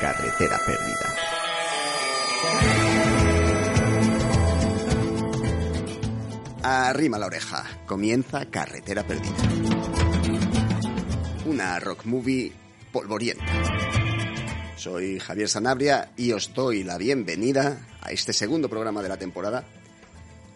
Carretera perdida. Arrima la oreja. Comienza Carretera perdida. Una rock movie polvorienta. Soy Javier Sanabria y os doy la bienvenida a este segundo programa de la temporada.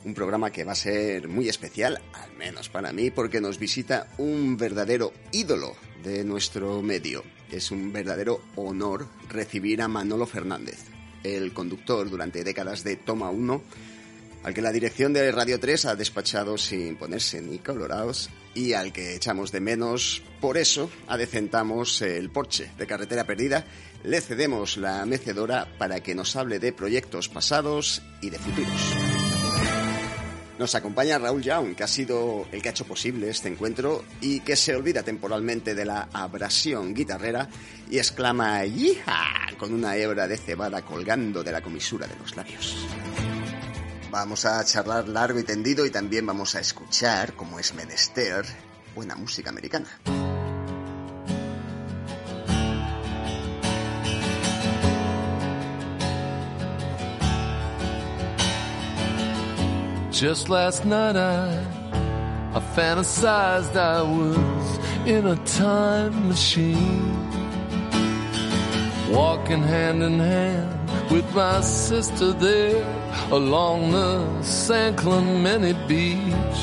Un programa que va a ser muy especial, al menos para mí, porque nos visita un verdadero ídolo de nuestro medio. Es un verdadero honor recibir a Manolo Fernández, el conductor durante décadas de Toma 1, al que la dirección de Radio 3 ha despachado sin ponerse ni colorados y al que echamos de menos. Por eso adecentamos el porche de Carretera Perdida, le cedemos la mecedora para que nos hable de proyectos pasados y de futuros. Nos acompaña Raúl Young, que ha sido el que ha hecho posible este encuentro y que se olvida temporalmente de la abrasión guitarrera y exclama ¡Yija! con una hebra de cebada colgando de la comisura de los labios. Vamos a charlar largo y tendido y también vamos a escuchar, como es menester, buena música americana. Just last night I, I fantasized I was in a time machine. Walking hand in hand with my sister there along the San Clemente beach.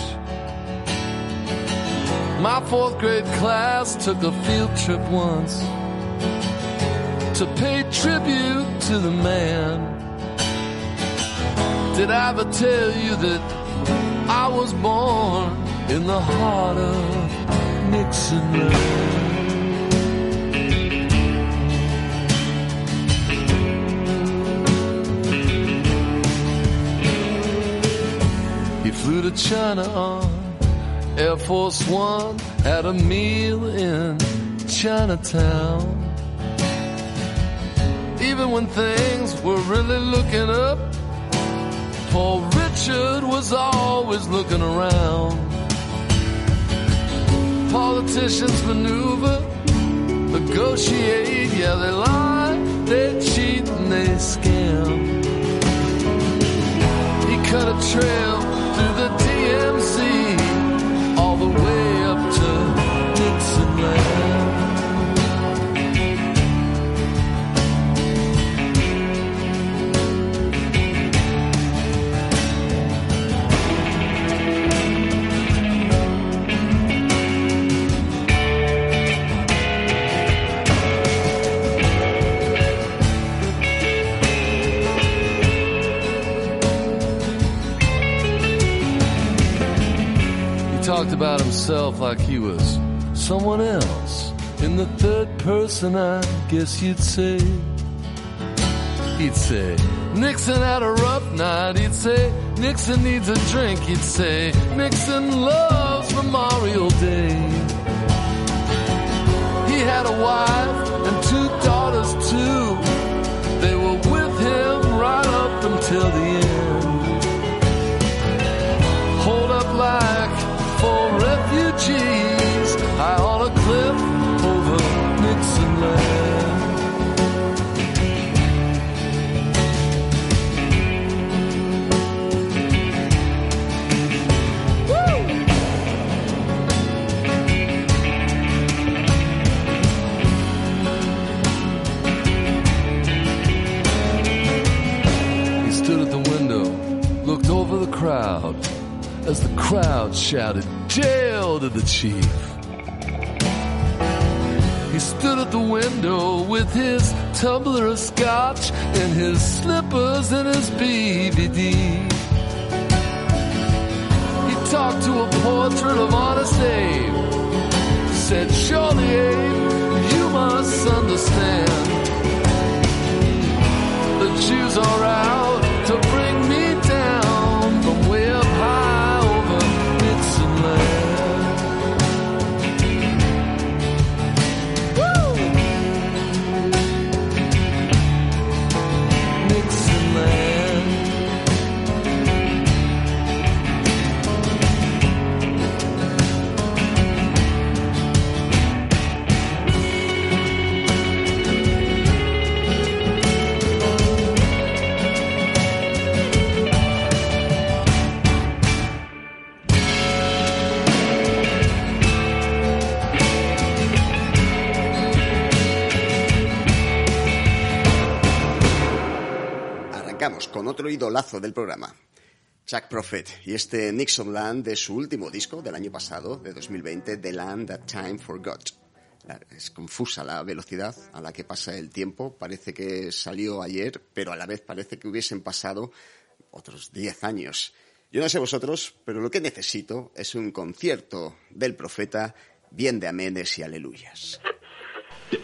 My fourth grade class took a field trip once to pay tribute to the man. Did I ever tell you that I was born in the heart of Nixon He flew to China on Air Force One, had a meal in Chinatown. Even when things were really looking up, Paul Richard was always looking around. Politicians maneuver, negotiate, yeah, they lie, they cheat, and they scam. He cut a trail through the DMC, all the way up to Dixonland. Talked about himself like he was someone else. In the third person, I guess you'd say. He'd say, Nixon had a rough night. He'd say, Nixon needs a drink. He'd say, Nixon loves Memorial Day. He had a wife as the crowd shouted, Jail to the chief. He stood at the window with his tumbler of scotch and his slippers and his BVD. He talked to a portrait of Honest Abe. Said, Surely, Abe, you must understand. The Jews are out to bring me con otro idolazo del programa, Chuck Prophet, y este Nixon Land de su último disco del año pasado, de 2020, The Land That Time Forgot. Es confusa la velocidad a la que pasa el tiempo. Parece que salió ayer, pero a la vez parece que hubiesen pasado otros 10 años. Yo no sé vosotros, pero lo que necesito es un concierto del profeta bien de amenes y aleluyas.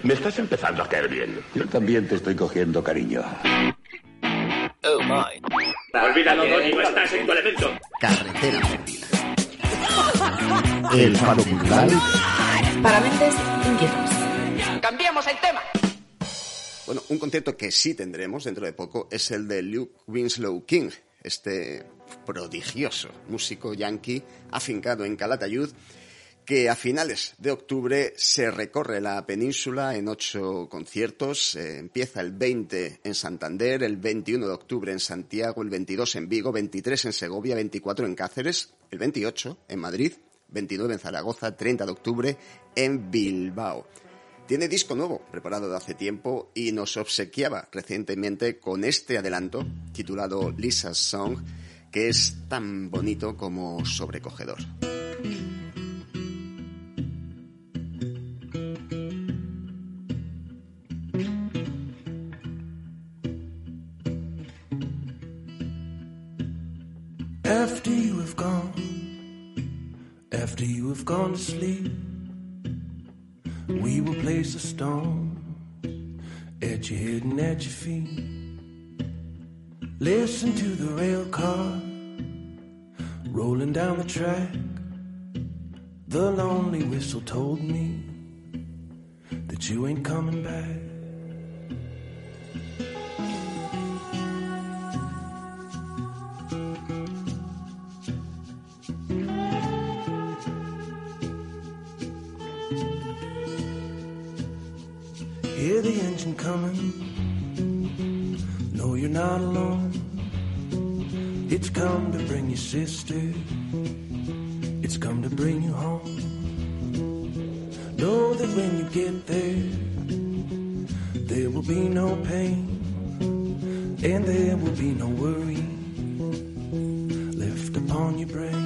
Me estás empezando a caer bien. Yo también te estoy cogiendo cariño. Oh my. Olvídalo, Donny, no estás en tu elemento. Carretera perdida. El faro cultural. Para mentes inquietas. Cambiemos el tema. Bueno, un concierto que sí tendremos dentro de poco es el de Luke Winslow King, este prodigioso músico yankee afincado en Calatayud que a finales de octubre se recorre la península en ocho conciertos. Eh, empieza el 20 en Santander, el 21 de octubre en Santiago, el 22 en Vigo, 23 en Segovia, 24 en Cáceres, el 28 en Madrid, 29 en Zaragoza, 30 de octubre en Bilbao. Tiene disco nuevo, preparado de hace tiempo, y nos obsequiaba recientemente con este adelanto, titulado Lisa's Song, que es tan bonito como sobrecogedor. At your head and at your feet. Listen to the rail car rolling down the track. The lonely whistle told me that you ain't coming back. Engine coming. No, you're not alone. It's come to bring you sister. It's come to bring you home. Know that when you get there, there will be no pain. And there will be no worry left upon your brain.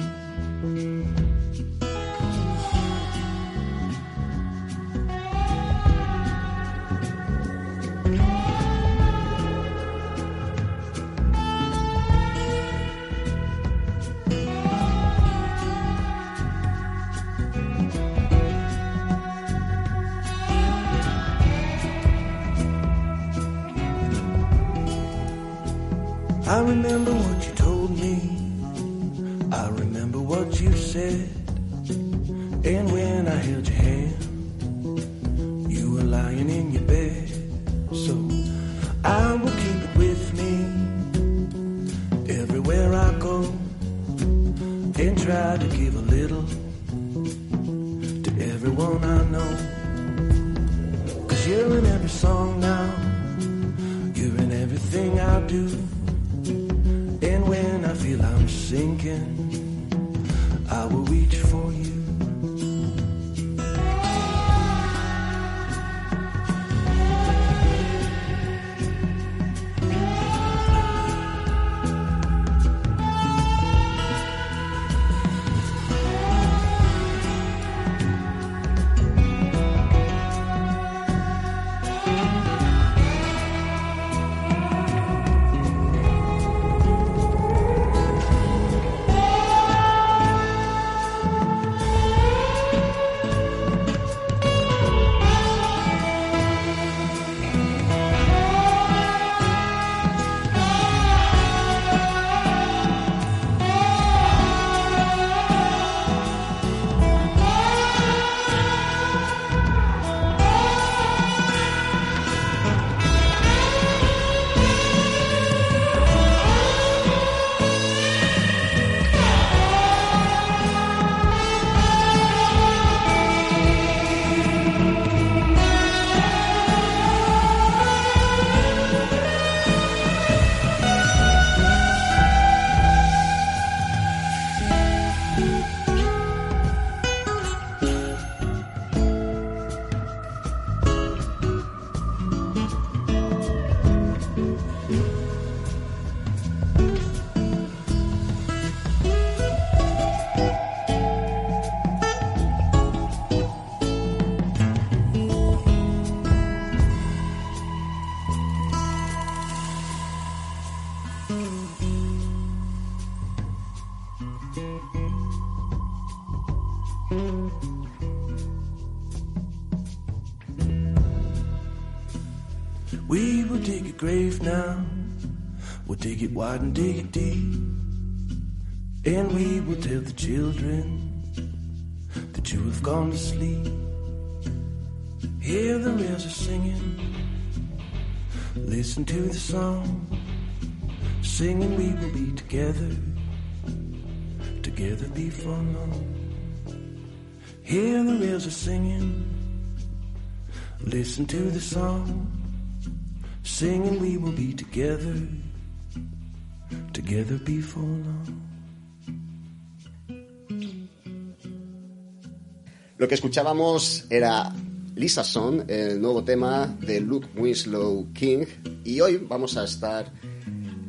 Dig deep. And we will tell the children that you have gone to sleep. Hear the are singing. Listen to the song. Singing we will be together. Together before long. Hear the are singing. Listen to the song. Singing we will be together. Together before long. Lo que escuchábamos era Lisa Son, el nuevo tema de Luke Winslow King, y hoy vamos a estar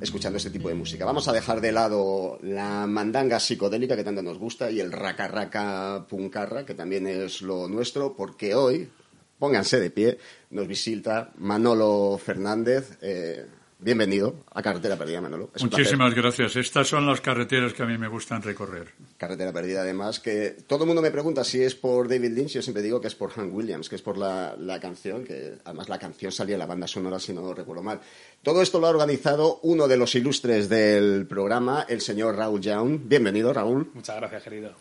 escuchando este tipo de música. Vamos a dejar de lado la mandanga psicodélica que tanto nos gusta y el raca raca puncarra, que también es lo nuestro, porque hoy, pónganse de pie, nos visita Manolo Fernández. Eh, bienvenido a Carretera Perdida, Manolo. Es Muchísimas gracias. Estas son las carreteras que a mí me gustan recorrer. Carretera Perdida, además, que todo el mundo me pregunta si es por David Lynch. Yo siempre digo que es por Hank Williams, que es por la, la canción, que además la canción salía en la banda sonora, si no recuerdo mal. Todo esto lo ha organizado uno de los ilustres del programa, el señor Raúl Young. Bienvenido, Raúl. Muchas gracias, querido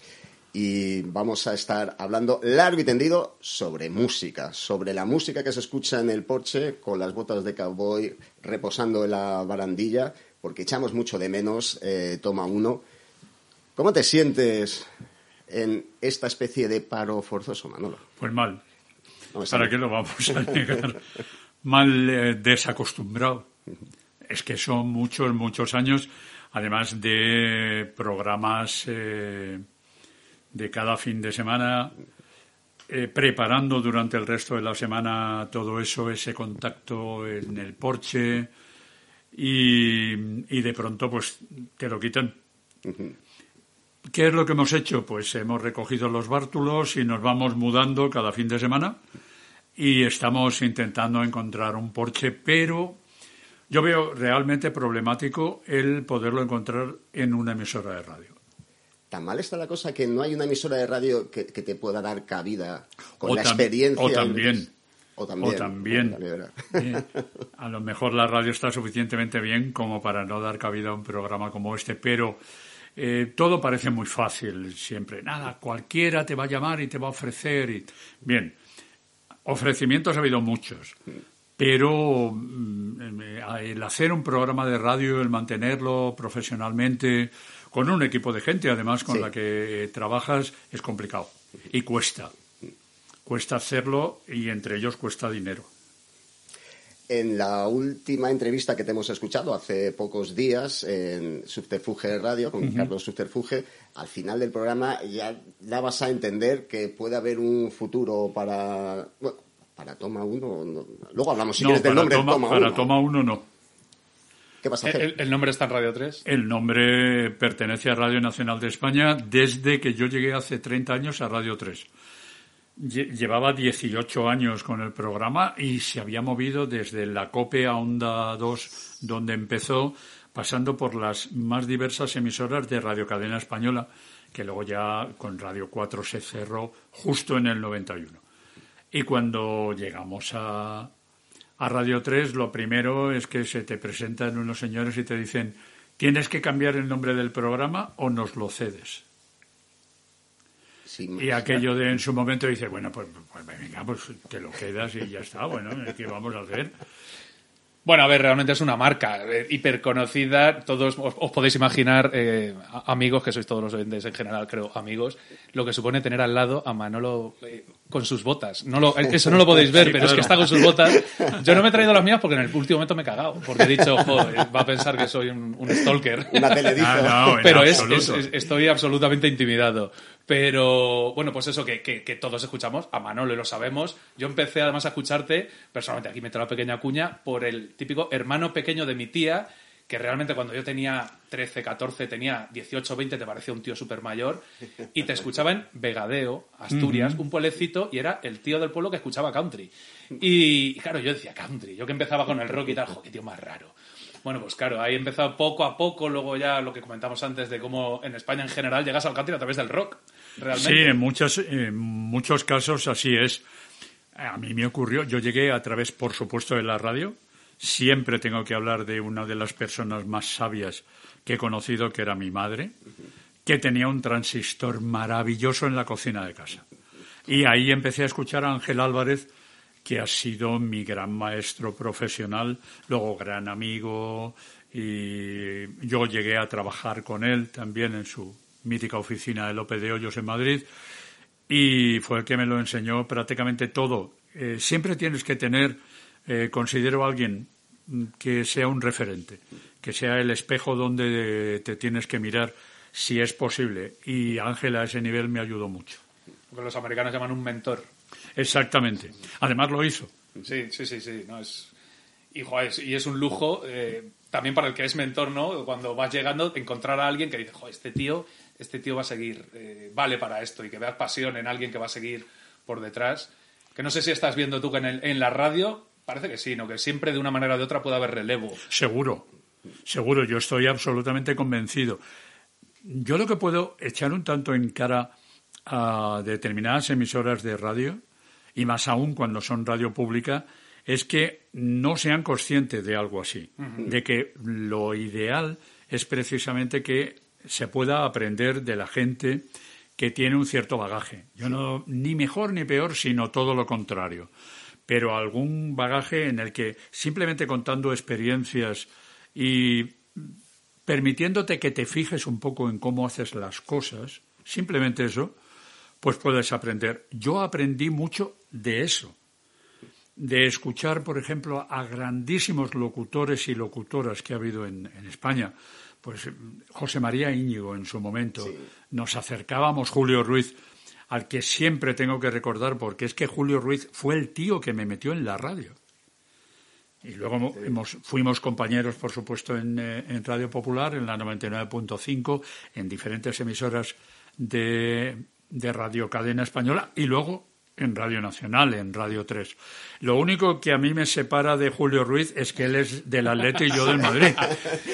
y vamos a estar hablando largo y tendido sobre música, sobre la música que se escucha en el porche con las botas de cowboy reposando en la barandilla, porque echamos mucho de menos eh, Toma Uno. ¿Cómo te sientes en esta especie de paro forzoso, Manolo? Pues mal. ¿Para qué lo vamos a negar? mal eh, desacostumbrado. Es que son muchos, muchos años, además de programas... Eh, de cada fin de semana, eh, preparando durante el resto de la semana todo eso, ese contacto en el porche y, y de pronto pues te lo quitan. ¿Qué es lo que hemos hecho? Pues hemos recogido los bártulos y nos vamos mudando cada fin de semana y estamos intentando encontrar un porche, pero yo veo realmente problemático el poderlo encontrar en una emisora de radio tan mal está la cosa que no hay una emisora de radio que, te pueda dar cabida con la experiencia. O también. O también. a lo mejor la radio está suficientemente bien como para no dar cabida a un programa como este, pero eh, todo parece muy fácil siempre. Nada, cualquiera te va a llamar y te va a ofrecer. Y... Bien, ofrecimientos ha habido muchos, pero mm, el hacer un programa de radio, el mantenerlo profesionalmente, con un equipo de gente, además, con la que trabajas, es complicado y cuesta. Cuesta hacerlo y entre ellos cuesta dinero. En la última entrevista que te hemos escuchado hace pocos días en Subterfuge Radio, con Carlos Subterfuge, al final del programa ya dabas a entender que puede haber un futuro para. para Toma 1. Luego hablamos si quieres del nombre toma, Toma 1. Para Toma 1 no. ¿El, nombre está en Radio 3? El nombre pertenece a Radio Nacional de España desde que yo llegué hace 30 años a Radio 3. Llevaba 18 años con el programa y se había movido desde la COPE a Onda 2, donde empezó, pasando por las más diversas emisoras de Radio Cadena Española, que luego ya con Radio 4 se cerró justo en el 91. Y cuando llegamos a, a Radio 3 lo primero es que se te presentan unos señores y te dicen tienes que cambiar el nombre del programa o nos lo cedes. y aquello de en su momento dice, bueno, pues, pues, venga, pues te lo quedas y ya está, bueno, ¿qué vamos a hacer? Bueno, a ver, realmente es una marca eh, hiperconocida. Todos os, podéis imaginar, eh, amigos, que sois todos los oyentes en general, creo, amigos, lo que supone tener al lado a Manolo eh, con sus botas. No lo, eso no lo podéis ver, pero es que está con sus botas. Yo no me he traído las mías porque en el último momento me he cagado. Porque he dicho, joder, va a pensar que soy un, stalker. Una ah, pero es, estoy absolutamente intimidado. Pero bueno, pues eso que, que, todos escuchamos, a Manolo y lo sabemos. Yo empecé además a escucharte, personalmente aquí meto la pequeña cuña, por el típico hermano pequeño de mi tía, que realmente cuando yo tenía 13, 14, tenía 18, 20, te parecía un tío súper mayor, y te escuchaba en Vegadeo, Asturias, un pueblecito, y era el tío del pueblo que escuchaba country. Y claro, yo decía country, yo que empezaba con el rock y tal, jo, qué tío más raro. Bueno, pues claro, ahí empezado poco a poco, luego ya lo que comentamos antes de cómo en España en general llegas al country a través del rock. ¿realmente? Sí, en, muchos, en muchos casos así es. A mí me ocurrió, yo llegué a través, por supuesto, de la radio, siempre tengo que hablar de una de las personas más sabias que he conocido, que era mi madre, que tenía un transistor maravilloso en la cocina de casa. Y ahí empecé a escuchar a Ángel Álvarez, que ha sido mi gran maestro profesional, luego gran amigo, y yo llegué a trabajar con él también en su mítica oficina de López de Hoyos en Madrid, y fue el que me lo enseñó prácticamente todo. Eh, siempre tienes que tener, eh, considero a alguien que sea un referente, que sea el espejo donde te tienes que mirar si es posible. Y Ángel a ese nivel me ayudó mucho. Lo que los americanos llaman un mentor. Exactamente. Además lo hizo. Sí, sí, sí, sí. No, es... Y, y es un lujo eh, también para el que es mentor, ¿no? Cuando vas llegando, encontrar a alguien que dice, Joder, este tío, este tío va a seguir, eh, vale para esto, y que veas pasión en alguien que va a seguir por detrás. Que no sé si estás viendo tú que en, en la radio, parece que sí, ¿no? Que siempre de una manera o de otra puede haber relevo. Seguro, seguro, yo estoy absolutamente convencido. Yo lo que puedo echar un tanto en cara a determinadas emisoras de radio, y más aún cuando son radio pública, es que no sean conscientes de algo así, de que lo ideal es precisamente que se pueda aprender de la gente que tiene un cierto bagaje. Yo no, ni mejor ni peor, sino todo lo contrario. Pero algún bagaje en el que simplemente contando experiencias y permitiéndote que te fijes un poco en cómo haces las cosas, simplemente eso, pues puedes aprender. Yo aprendí mucho de eso, de escuchar, por ejemplo, a grandísimos locutores y locutoras que ha habido en, España. Pues José María Íñigo en su momento. Nos acercábamos, Julio Ruiz, al que siempre tengo que recordar, porque es que Julio Ruiz fue el tío que me metió en la radio. Y luego hemos, fuimos compañeros, por supuesto, en, eh, en Radio Popular, en la 99.5, en diferentes emisoras de, de Radio Cadena Española y luego en Radio Nacional, en Radio 3. Lo único que a mí me separa de Julio Ruiz es que él es del Atleti y yo del Madrid.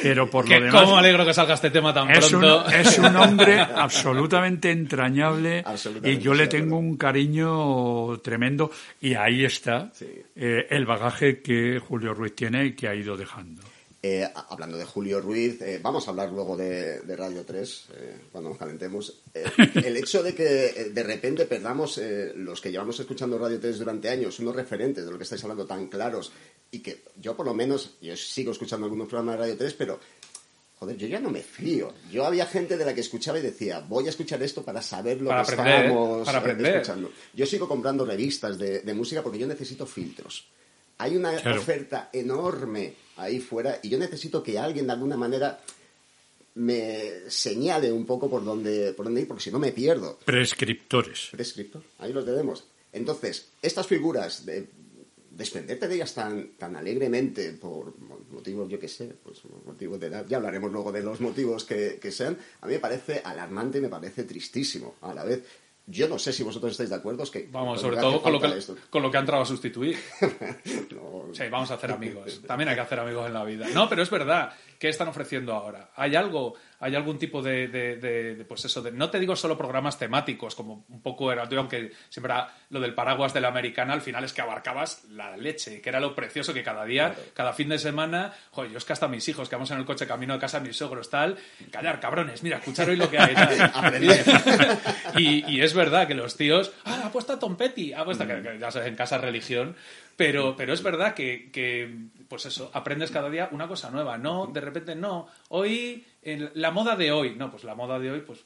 Pero por lo demás... ¿Cómo alegro que salga este tema tan es pronto? Un, es un hombre absolutamente entrañable y yo le tengo un cariño tremendo y ahí está eh, el bagaje que Julio Ruiz tiene y que ha ido dejando. Eh, hablando de Julio Ruiz, eh, vamos a hablar luego de, Radio 3, eh, cuando nos calentemos. el hecho de que de repente perdamos los que llevamos escuchando Radio 3 durante años, unos referentes de lo que estáis hablando tan claros, y que yo por lo menos, yo sigo escuchando algunos programas de Radio 3, pero joder, yo ya no me fío. Yo había gente de la que escuchaba y decía, voy a escuchar esto para saber lo que estamos escuchando. Yo sigo comprando revistas de, música porque yo necesito filtros. Hay una oferta enorme ahí fuera y yo necesito que alguien de alguna manera me señale un poco por dónde, por dónde ir, porque si no me pierdo. Prescriptores. Prescriptor, ahí los tenemos. Entonces, estas figuras de desprenderte de ellas tan, tan alegremente por motivos, yo qué sé, pues motivos de edad, ya hablaremos luego de los motivos que, que sean, a mí me parece alarmante y me parece tristísimo a la vez. Yo no sé si vosotros estáis de acuerdo. Es que vamos, sobre todo con lo, que, con lo que han entrado a sustituir. Sí, vamos a hacer amigos. También hay que hacer amigos en la vida. No, pero es verdad. ¿Qué están ofreciendo ahora? ¿Hay algo, hay algún tipo de, de, pues eso, de, no te digo solo programas temáticos, como un poco era, aunque siempre era lo del paraguas de la americana, al final es que abarcabas la leche, que era lo precioso que cada día, cada fin de semana, joder, yo es que hasta mis hijos, que vamos en el coche camino de casa, mis sogros, tal, callar, cabrones, mira, escuchar hoy lo que hay, y, y, es verdad que los tíos, ah, ha puesto a Tom Petty, ha puesto, que, ya sabes, en casa religión, pero, pero es verdad que, que, pues eso, aprendes cada día una cosa nueva. No, de repente, no, hoy, la moda de hoy. No, pues la moda de hoy, pues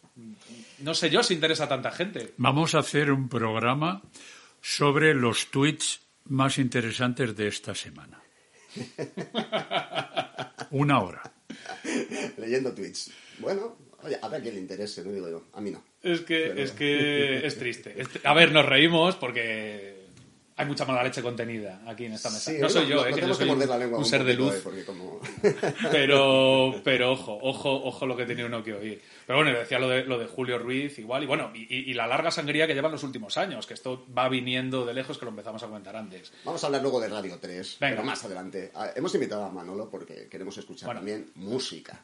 no sé yo si interesa a tanta gente. Vamos a hacer un programa sobre los tweets más interesantes de esta semana. Una hora. Leyendo tweets. Bueno, oye, a ver quién le interese, no digo yo. A mí no. Es que, es que es triste. A ver, nos reímos porque hay mucha mala leche contenida aquí en esta mesa. no soy yo, eh, que yo soy un, ser de luz. Eh, pero, pero ojo, ojo, ojo lo que tenía uno que oír. Pero bueno, decía lo de, lo de Julio Ruiz igual, y bueno, y, la larga sangría que llevan los últimos años, que esto va viniendo de lejos, que lo empezamos a comentar antes. Vamos a hablar luego de Radio 3, pero más adelante. Ah, hemos invitado a Manolo porque queremos escuchar también música.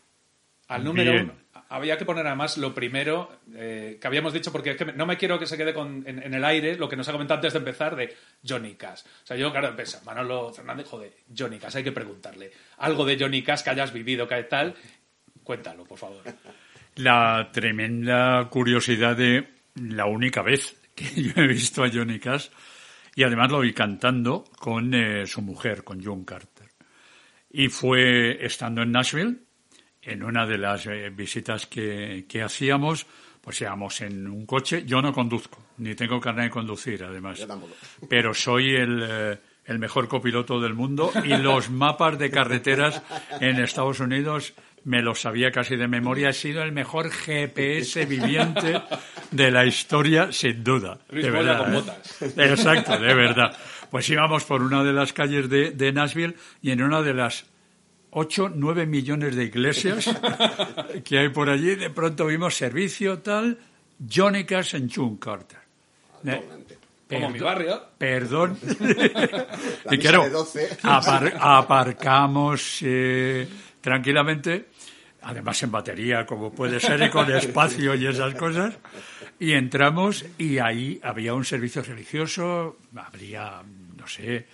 Al número Bien. uno. Había que poner además lo primero eh, que habíamos dicho, porque es que no me quiero que se quede en, el aire lo que nos ha comentado antes de empezar de Johnny Cash. O sea, yo, claro, pensé, Manolo Fernández, joder, Johnny Cash, hay que preguntarle. Algo de Johnny Cash que hayas vivido, que tal. Cuéntalo, por favor. La tremenda curiosidad de la única vez que yo he visto a Johnny Cash y además lo vi cantando con eh, su mujer, con June Carter. Y fue estando en Nashville, en una de las eh, visitas que, que hacíamos, pues íbamos en un coche. Yo no conduzco, ni tengo carnet de conducir, además. Yo tampoco. Pero soy el, eh, el mejor copiloto del mundo y los mapas de carreteras en Estados Unidos me los sabía casi de memoria. He sido el mejor GPS viviente de la historia, sin duda. Luis de verdad, con ¿eh? botas. Exacto, de verdad. Pues íbamos por una de las calles de, de Nashville y en una de las 8, 9 millones de iglesias que hay por allí, de pronto vimos servicio tal, Johnny Cash en June Carter. Eh, Como mi barrio. Perdón. Y claro, de 12. apar- aparcamos eh, tranquilamente, además en batería, como puede ser, y con espacio y esas cosas, y entramos y ahí había un servicio religioso, habría, no sé,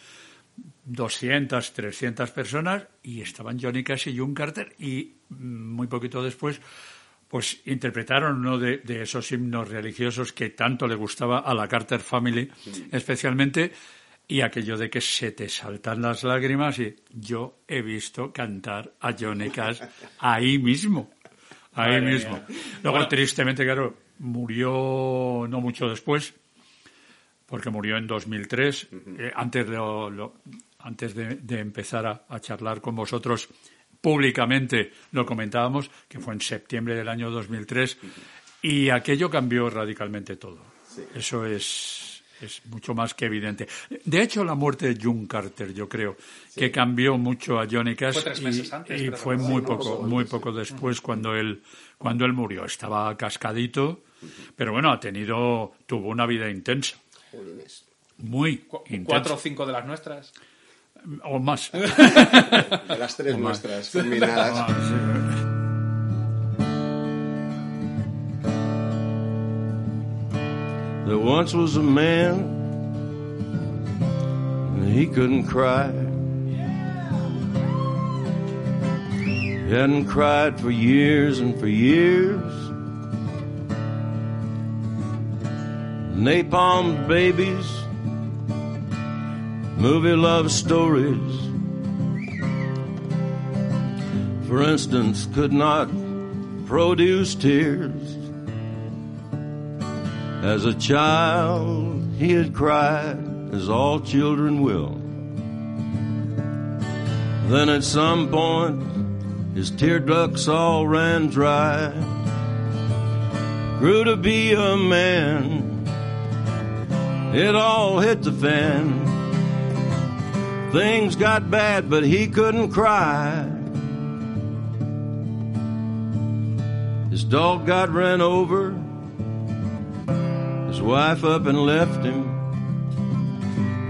200, 300 personas y estaban Johnny Cash y June Carter y mm, muy poquito después pues interpretaron uno de, de esos himnos religiosos que tanto le gustaba a la Carter Family especialmente y aquello de que se te saltan las lágrimas y yo he visto cantar a Johnny Cash ahí mismo ahí Madre mismo mía. luego Bueno. tristemente claro murió no mucho después porque murió en 2003. Eh, antes de, lo- antes de, de empezar a, a charlar con vosotros públicamente lo comentábamos, que fue en septiembre del año 2003, y aquello cambió radicalmente todo. Eso es, es mucho más que evidente. De hecho, la muerte de June Carter, yo creo, que cambió mucho a Johnny Cash Fue tres y- antes, fue muy Sí, poco, muy poco después cuando él, cuando él murió. Estaba cascadito, pero bueno, ha tenido, tuvo una vida intensa. Jolines. Muy Cu-. Cuatro o cinco de las nuestras. o más. De las tres nuestras combinadas. Ah. There once was a man, and he couldn't cry. He hadn't cried for years and for years. Napalm babies, movie love stories, for instance, could not produce tears. As a child, he had cried, as all children will. Then at some point, his tear ducts all ran dry. Grew to be a man. It all hit the fan. Things got bad, but he couldn't cry. His dog got ran over. His wife up and left him.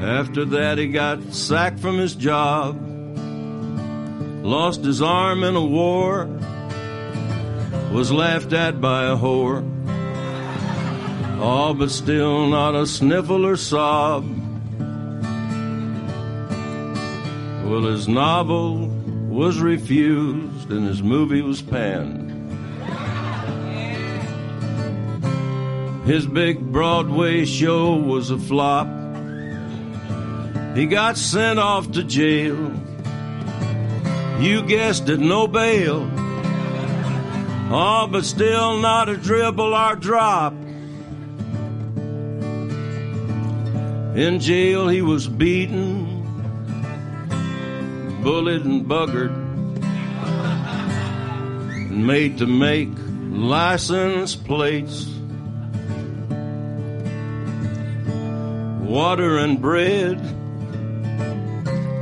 After that, he got sacked from his job. Lost his arm in a war. Was laughed at by a whore. Oh, but still not a sniffle or sob. Well, his novel was refused and his movie was panned. His big Broadway show was a flop. He got sent off to jail. You guessed it, no bail. Oh, but still not a dribble or drop. In jail, he was beaten, bullied, and buggered, and made to make license plates. Water and bread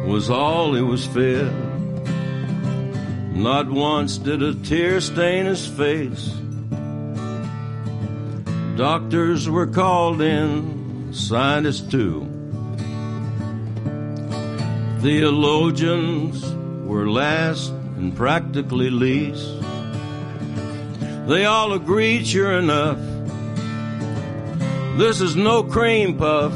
was all he was fed. Not once did a tear stain his face. Doctors were called in, scientists too. Theologians were last and practically least. They all agreed, sure enough, this is no cream puff.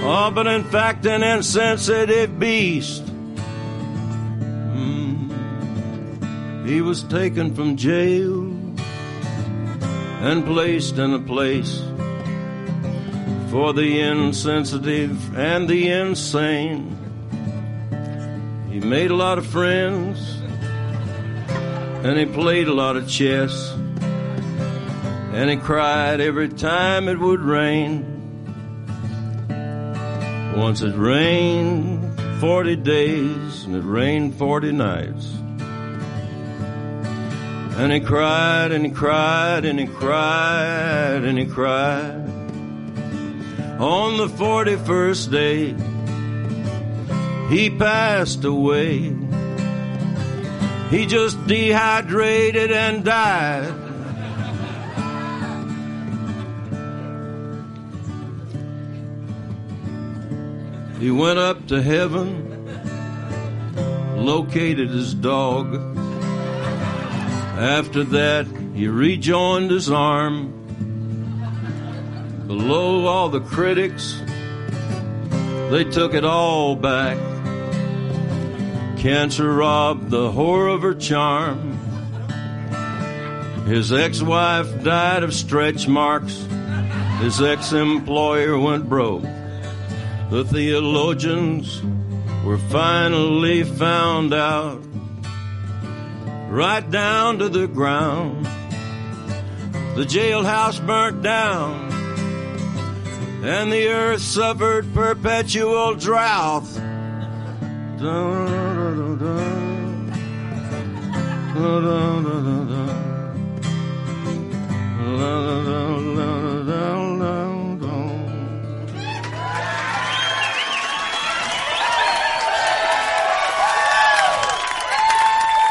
Oh, but in fact, an insensitive beast. Mm. He was taken from jail and placed in a place for the insensitive and the insane. He made a lot of friends and he played a lot of chess and he cried every time it would rain. Once it rained 40 days and it rained 40 nights. And he cried and he cried and he cried and he cried. On the 41st day, he passed away. He just dehydrated and died. He went up to heaven, located his dog. After that, he rejoined his arm. Below all the critics, they took it all back. Cancer robbed the whore of her charm. His ex-wife died of stretch marks. His ex-employer went broke. The theologians were finally found out right down to the ground. The jailhouse burnt down and the earth suffered perpetual drought.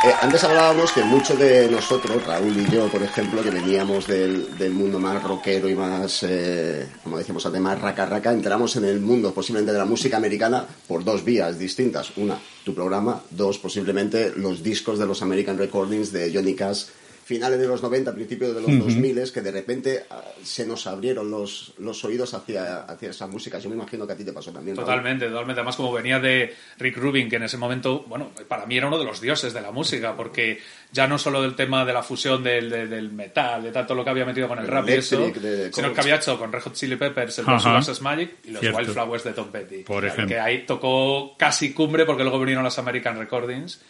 Eh, antes hablábamos que muchos de nosotros, Raúl y yo, por ejemplo, que veníamos del, del mundo más rockero y más, eh, como decíamos antes, más raca raca, entramos en el mundo posiblemente de la música americana por dos vías distintas. Una, tu programa. Dos, posiblemente los discos de los American Recordings de Johnny Cash finales de los 90, principios de los Ujú. 2000, que de repente ah, se nos abrieron los, los oídos hacia, hacia esa música. Yo me imagino que a ti te pasó también. Raúl. Totalmente, totalmente. Además, como venía de Rick Rubin, que en ese momento, bueno, para mí era uno de los dioses de la música, porque ya no solo del tema de la fusión del, de- del metal, de tanto lo que había metido con el El rap y eso, electric, de sino que había hecho con Red Hot Chili Peppers, el. Versus Magic y los Cierto. Wildflowers de Tom Petty. Por ejemplo. Que ahí tocó casi cumbre, porque luego vinieron las American Recordings.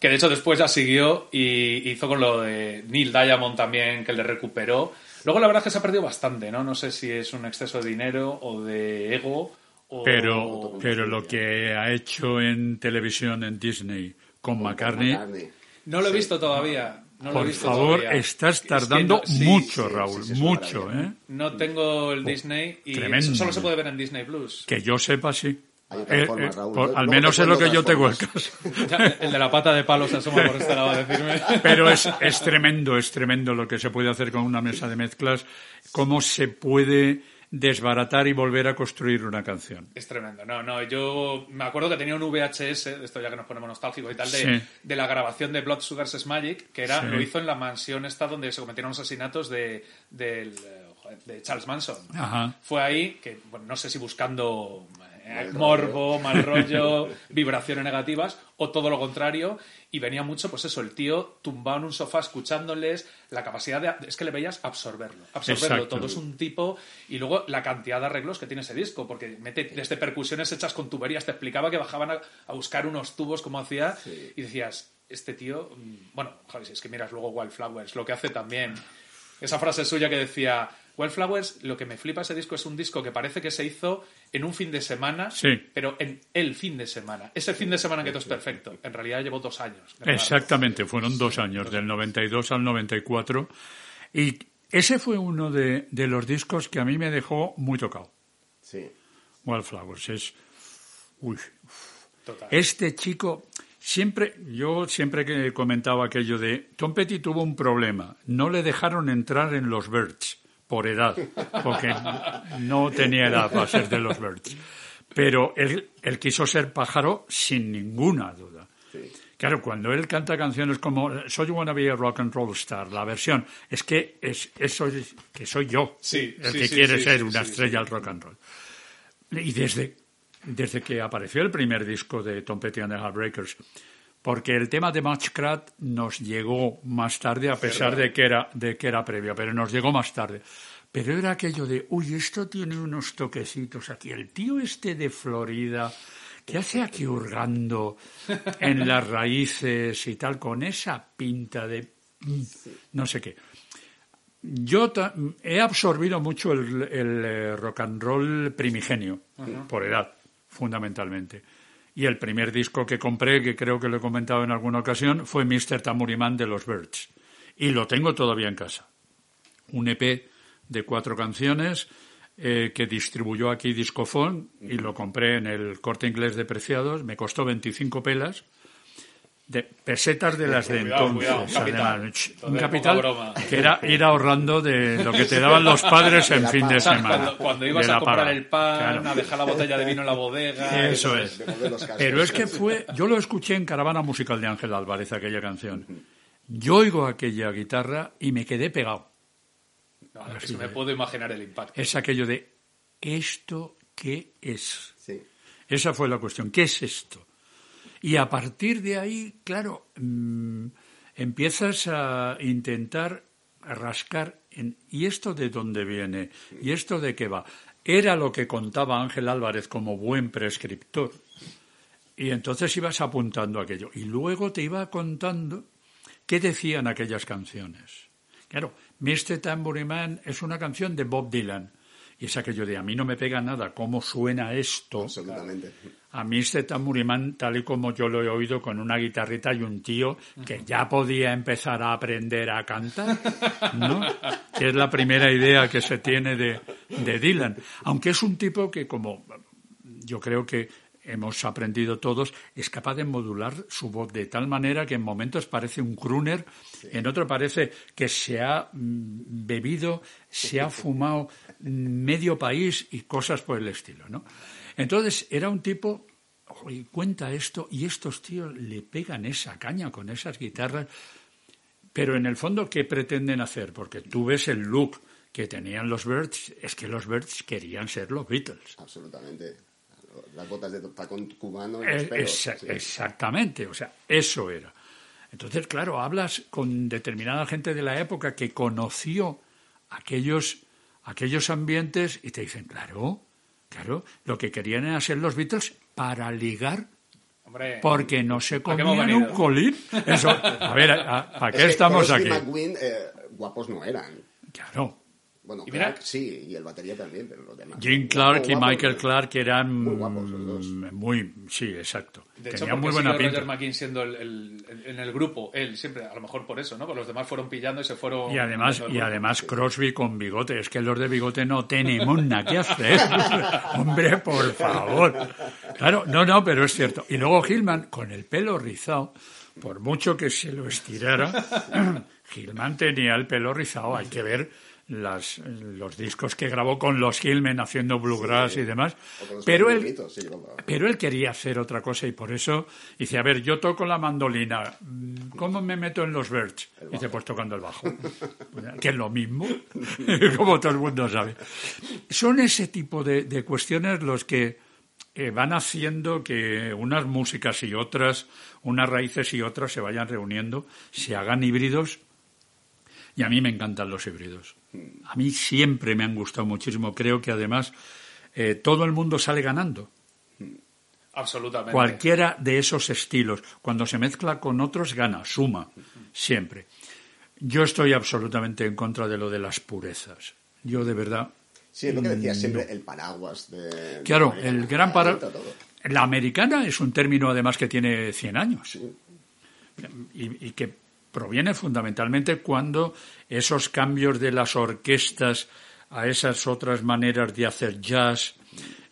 Que de hecho después ya siguió y hizo con lo de Neil Diamond también, que le recuperó. Luego la verdad es que se ha perdido bastante, ¿no? No sé si es un exceso de dinero o de ego. O... Pero, pero lo que ha hecho en televisión en Disney con McCartney, No lo he visto todavía. No lo he por visto favor, todavía. estás Es que tardando no- sí, mucho, sí, Raúl, sí, sí, es mucho, ¿eh? No tengo el Disney y tremendo. solo se puede ver en Disney Plus. Que yo sepa, sí. Hay otras Eh, formas, eh, Raúl. por- Luego al menos es lo que yo tengo el caso. El de la pata de palo se asoma por este lado a decirme. Pero es, es tremendo, es tremendo lo que se puede hacer con una mesa de mezclas, cómo se puede desbaratar y volver a construir una canción. Es tremendo. No, no, yo me acuerdo que tenía un VHS, de esto ya que nos ponemos nostálgicos y tal, de, Sí. de la grabación de Blood Sugars Magic, que era, Sí. lo hizo en la mansión esta donde se cometieron los asesinatos de, del, eh, de Charles Manson. Ajá. Fue ahí que, bueno, no sé si buscando Mal morbo, mal rollo, vibraciones negativas, o todo lo contrario, y venía mucho, pues eso, el tío tumbado en un sofá escuchándoles, la capacidad de... Es que le veías absorberlo, absorberlo. Exacto. todo, es un tipo, y luego la cantidad de arreglos que tiene ese disco, porque mete desde percusiones hechas con tuberías, te explicaba que bajaban a, a buscar unos tubos como hacía, y decías, este tío, mm, bueno, joder, si es que miras luego Wildflowers, lo que hace también, esa frase suya que decía, Wildflowers, lo que me flipa ese disco es un disco que parece que se hizo en un fin de semana, Sí. pero en el fin de semana. Ese fin de semana que todo es perfecto. En realidad llevo dos años. Exactamente, fueron dos años, del 92 al 94. Y ese fue uno de, de los discos que a mí me dejó muy tocado. Sí. Wildflowers es... Uy, Total. Este chico, siempre, yo siempre que he comentado aquello de Tom Petty tuvo un problema, no le dejaron entrar en los Birds por edad, porque no tenía edad para ser de los Birds. Pero él, él quiso ser pájaro sin ninguna duda. Claro, cuando él canta canciones como So You Wanna Be a Rock and Roll Star, la versión, es que es, eso es que soy yo Sí, el sí, que quiere ser una estrella al rock and roll. Y desde, desde que apareció el primer disco de Tom Petty and the Heartbreakers, porque el tema de Matchcrat nos llegó más tarde, a pesar de que, era, de que era previo, pero nos llegó más tarde. Pero era aquello de, uy, esto tiene unos toquecitos aquí. El tío este de Florida, ¿qué hace aquí hurgando en las raíces y tal, con esa pinta de mm, no sé qué? Yo he absorbido mucho el, el, eh, rock and roll primigenio, por edad, fundamentalmente. Y el primer disco que compré, que creo que lo he comentado en alguna ocasión, fue Mr. Tamuriman de los Birds. Y lo tengo todavía en casa. Un EP de cuatro canciones eh, que distribuyó aquí Discofon y lo compré en el corte inglés de Preciados. Me costó 25 pelas. De pesetas de las de Cuidado, entonces. cuidado, un capital. además. Entonces, un poca capital broma. que era ir ahorrando de lo que te daban los padres en fin de semana. Cuando, cuando ibas De a comprar paga. el pan, Claro. a dejar la botella de vino en la bodega. Eso es. Pero es que fue, yo lo escuché en Caravana Musical de Ángel Álvarez, aquella canción. Yo oigo aquella guitarra y me quedé pegado. No, que me puedo imaginar el impacto. Es aquello de, ¿esto qué es? Sí. Esa fue la cuestión, ¿qué es esto? Y a partir de ahí, claro, mm, empiezas a intentar rascar en, ¿y esto de dónde viene? ¿Y esto de qué va? Era lo que contaba Ángel Álvarez como buen prescriptor. Y entonces ibas apuntando aquello. Y luego te iba contando qué decían aquellas canciones. Claro, Mr. Tambourine Man es una canción de Bob Dylan. Y es aquello de a mí no me pega nada cómo suena esto. Absolutamente. A mí este tamburimán, tal y como yo lo he oído, con una guitarrita y un tío que ya podía empezar a aprender a cantar, ¿no? Que es la primera idea que se tiene de, de Dylan. Aunque es un tipo que, como yo creo que hemos aprendido todos, es capaz de modular su voz de tal manera que en momentos parece un crooner, en otro parece que se ha mm, bebido, se ha fumado medio país y cosas por el estilo, ¿no? Entonces era un tipo, y cuenta esto, y estos tíos le pegan esa caña con esas guitarras, pero en el fondo, ¿qué pretenden hacer? Porque tú ves el look que tenían los Birds, es que los Birds querían ser los Beatles. Absolutamente. Las botas de tacón cubano y Eh, los pelos. sí. Exactamente, o sea, eso era. Entonces, claro, hablas con determinada gente de la época que conoció aquellos, aquellos ambientes y te dicen, claro, claro, lo que querían era ser los Beatles para ligar Hombre, porque no se ¿Para qué hemos comían un colín. Eso, a ver, ¿a- ¿para Es qué que estamos Crosby aquí? eh, guapos no eran. Claro. Bueno, Y mira- Clark sí, y el batería también, pero los demás. Jim. Clark y Michael no. Clark eran Muy guapos los dos. muy, sí, exacto. De hecho, Tenían muy buena pinta. Roger McKean siendo el, el- el- en el grupo, él siempre, a lo mejor por eso, ¿no? Porque los demás fueron pillando y se fueron... Y además, y además Crosby con bigote. Es que los de bigote no tenemos nada que hacer. Hombre, por favor. Claro, no, no, pero es cierto. Y luego Gilman, con el pelo rizado, por mucho que se lo estirara, Gilman tenía el pelo rizado. Hay que ver las, los discos que grabó con los Gilman haciendo bluegrass y demás. Pero él, sí, pero él quería hacer otra cosa y por eso dice, a ver, yo toco la mandolina, ¿cómo me meto en los Birds? Y dice, pues tocando el bajo. que es lo mismo, como todo el mundo sabe. Son ese tipo de, de cuestiones los que eh, van haciendo que unas músicas y otras, unas raíces y otras se vayan reuniendo, se hagan híbridos y a mí me encantan los híbridos. A mí siempre me han gustado muchísimo. Creo que además eh, todo el mundo sale ganando. Absolutamente. Cualquiera de esos estilos, cuando se mezcla con otros, gana, suma, siempre. Yo estoy absolutamente en contra de lo de las purezas. Yo de verdad. Sí, es lo que decía siempre, el paraguas de... Mm, Claro, la el gran para para... La americana es un término además que tiene 100 años y, y que proviene fundamentalmente cuando esos cambios de las orquestas a esas otras maneras de hacer jazz,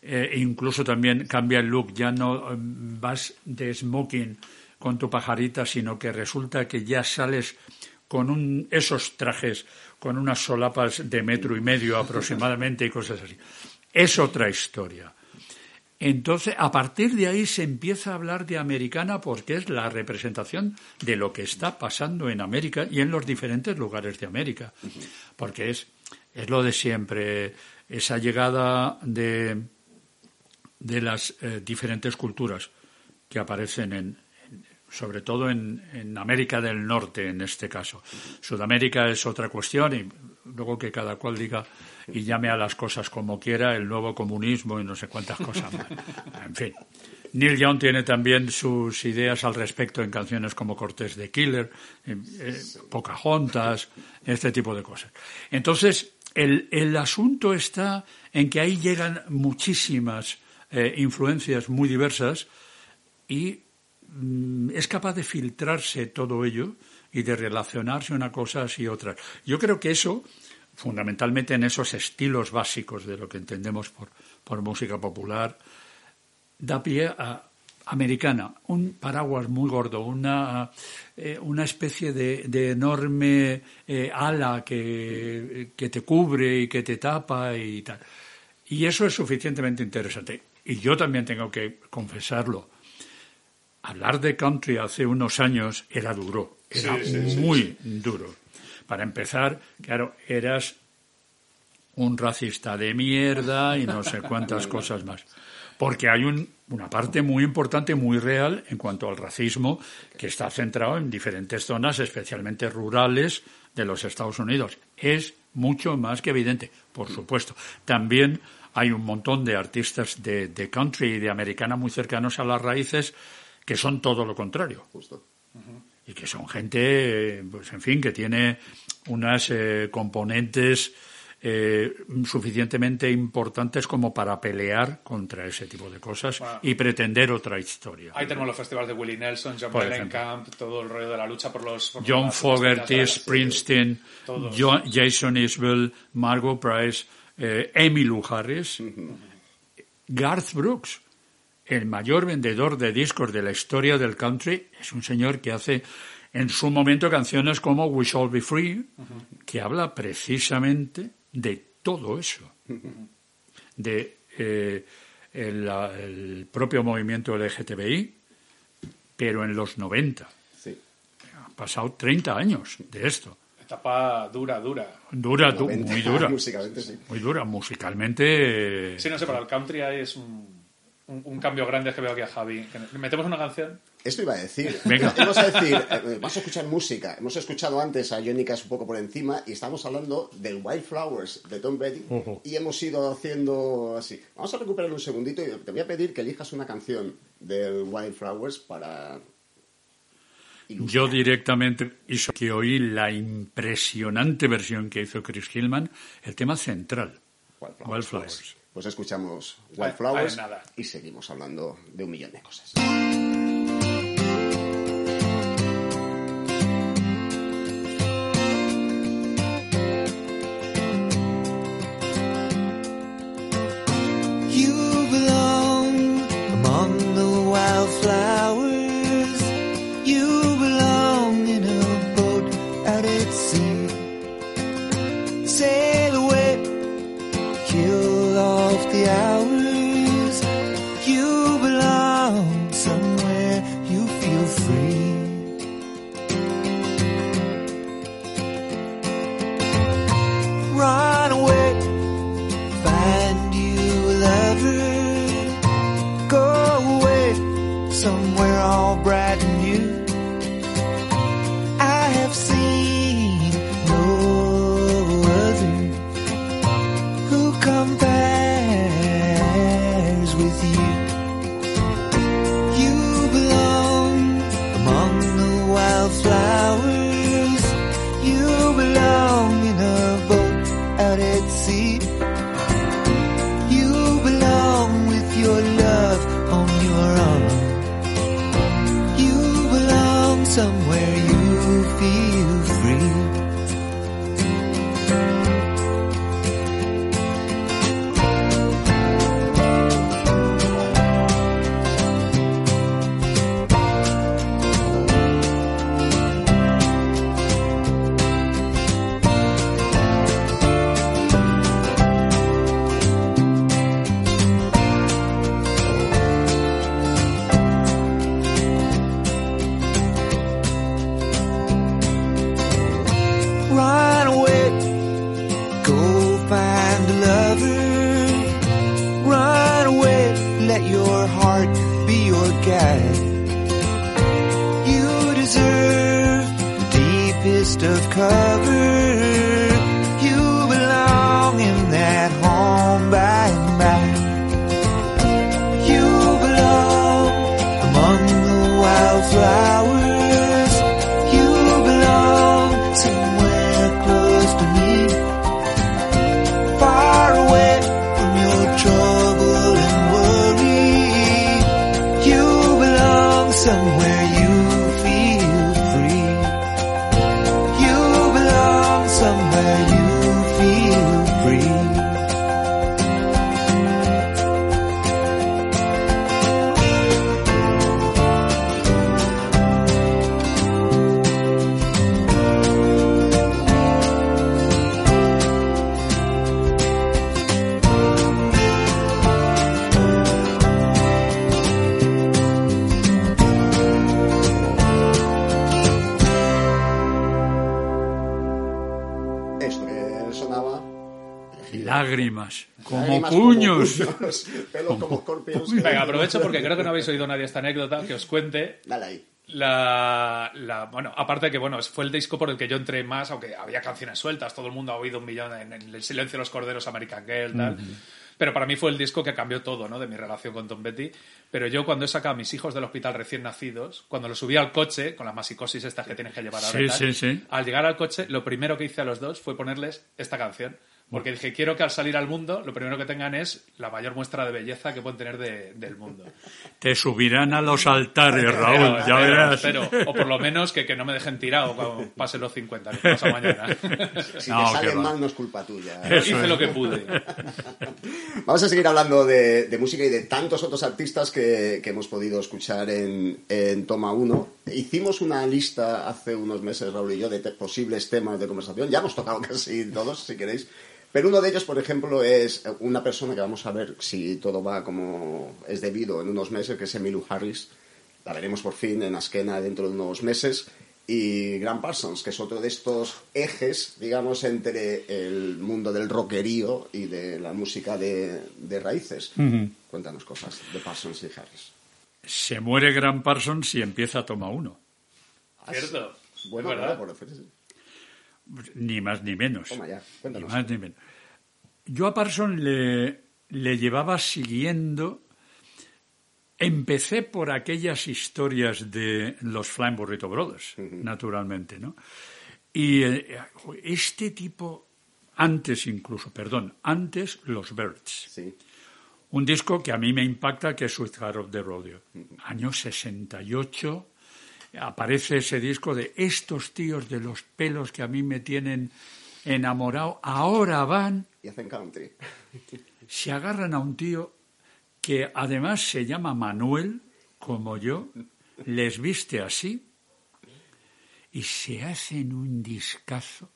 eh, e incluso también cambia el look, ya no eh, vas de smoking con tu pajarita, sino que resulta que ya sales con un, esos trajes, con unas solapas de metro y medio aproximadamente y cosas así. Es otra historia. Entonces, a partir de ahí se empieza a hablar de americana porque es la representación de lo que está pasando en América y en los diferentes lugares de América. Porque es, es lo de siempre, esa llegada de, de las eh, diferentes culturas que aparecen en, sobre todo en, en, América del Norte en este caso. Sudamérica es otra cuestión y luego que cada cual diga y llame a las cosas como quiera, el nuevo comunismo y no sé cuántas cosas más. En fin. Neil Young tiene también sus ideas al respecto en canciones como Cortés de Killer, eh, eh, Pocahontas, este tipo de cosas. Entonces, el, el, asunto está en que ahí llegan muchísimas eh, influencias muy diversas y mm, es capaz de filtrarse todo ello y de relacionarse una cosas y otras. Yo creo que eso fundamentalmente en esos estilos básicos de lo que entendemos por, por música popular, da pie a americana, un paraguas muy gordo, una, eh, una especie de, de enorme eh, ala que, que, te cubre y que te tapa y tal. Y eso es suficientemente interesante. Y yo también tengo que confesarlo. Hablar de country hace unos años era duro, era muy duro. Para empezar, claro, eras un racista de mierda y no sé cuántas cosas más. Porque hay una parte muy importante, muy real en cuanto al racismo que está centrado en diferentes zonas, especialmente rurales de los Estados Unidos. Es mucho más que evidente, por supuesto. También hay un montón de artistas de, country y de americana muy cercanos a las raíces que son todo lo contrario. Justo y que son gente, pues en fin, que tiene unas eh, componentes eh, suficientemente importantes como para pelear contra ese tipo de cosas y pretender otra historia. Ahí tenemos los festivales de Willie Nelson, John Mellencamp, todo el rollo de la lucha por los... John Fogerty, Springsteen, Jason Isbell, Margot Price, eh, Emmylou Harris, Garth Brooks el mayor vendedor de discos de la historia del country, es un señor que hace en su momento canciones como We Shall Be Free, que habla precisamente de todo eso, de eh, el, propio movimiento LGTBI, pero en los 90. Sí. Han pasado 30 años de esto. Etapa dura, dura. Dura, muy dura. musicalmente, sí. Muy dura, musicalmente. Sí, no sé, para el country es un un, cambio grande que veo aquí a Javi. ¿Metemos una canción? Esto iba a decir. Venga. Vamos a decir, eh, a escuchar música. Hemos escuchado antes a Johnny Cash un poco por encima y estamos hablando del Wildflowers de Tom Petty y hemos ido haciendo así. Vamos a recuperar un segundito y te voy a pedir que elijas una canción del Wildflowers para yo directamente hizo que oí la impresionante versión que hizo Chris Hillman, el tema central, Wildflowers. Pues escuchamos Wildflowers y seguimos hablando de un millón de cosas. Como puños. puños, pelos como escorpions. Venga, aprovecho porque creo que no habéis oído nadie esta anécdota, que os cuente Dale ahí. la, la- bueno, aparte de que bueno, fue el disco por el que yo entré más, aunque había canciones sueltas, todo el mundo ha oído un millón en, en El silencio de los corderos, American Girl, tal. Pero para mí fue el disco que cambió todo, ¿no? De mi relación con Tom Petty. Pero yo cuando he sacado a mis hijos del hospital recién nacidos, cuando los subí al coche, con las masicosis estas que tienes que llevar ahora, y Sí, tal, sí, sí. al llegar al coche, lo primero que hice a los dos fue ponerles esta canción. Porque dije, quiero que al salir al mundo, lo primero que tengan es la mayor muestra de belleza que pueden tener de- del mundo. Te subirán a los altares, Raúl, Espero, ya espero, verás. espero. O por lo menos que, que no me dejen tirado cuando pasen los 50, que pasa mañana. Si No, te sale mal, no es culpa tuya. Eso Hice es. lo que pude. Vamos a seguir hablando de, de música y de tantos otros artistas que, que hemos podido escuchar en, en Toma 1. Hicimos una lista hace unos meses, Raúl y yo, de posibles temas de conversación. Ya hemos tocado casi todos, si queréis. Pero uno de ellos, por ejemplo, es una persona que vamos a ver si todo va como es debido en unos meses, que es Emmylou Harris. La veremos por fin en Askena dentro de unos meses. Y Grant Parsons, que es otro de estos ejes, digamos, entre el mundo del rockerío y de la música de, de raíces. Cuéntanos cosas de Parsons y Harris. Se muere Gran Parsons y empieza Toma Uno. Cierto. Bueno, verdad. claro, por referencia. Ni más ni menos. Toma ya, ni más ni menos. Yo a Parsons le, le llevaba siguiendo. Empecé por aquellas historias de los Flying Burrito Brothers, naturalmente, ¿no? Y eh, este tipo, antes incluso, perdón, antes los Birds. Sí. Un disco que a mí me impacta, que es Sweetheart of the Rodeo. Año 68, aparece ese disco de estos tíos de los pelos que a mí me tienen enamorado, ahora van, Y hacen country. se agarran a un tío que además se llama Manuel, como yo, les viste así, y se hacen un discazo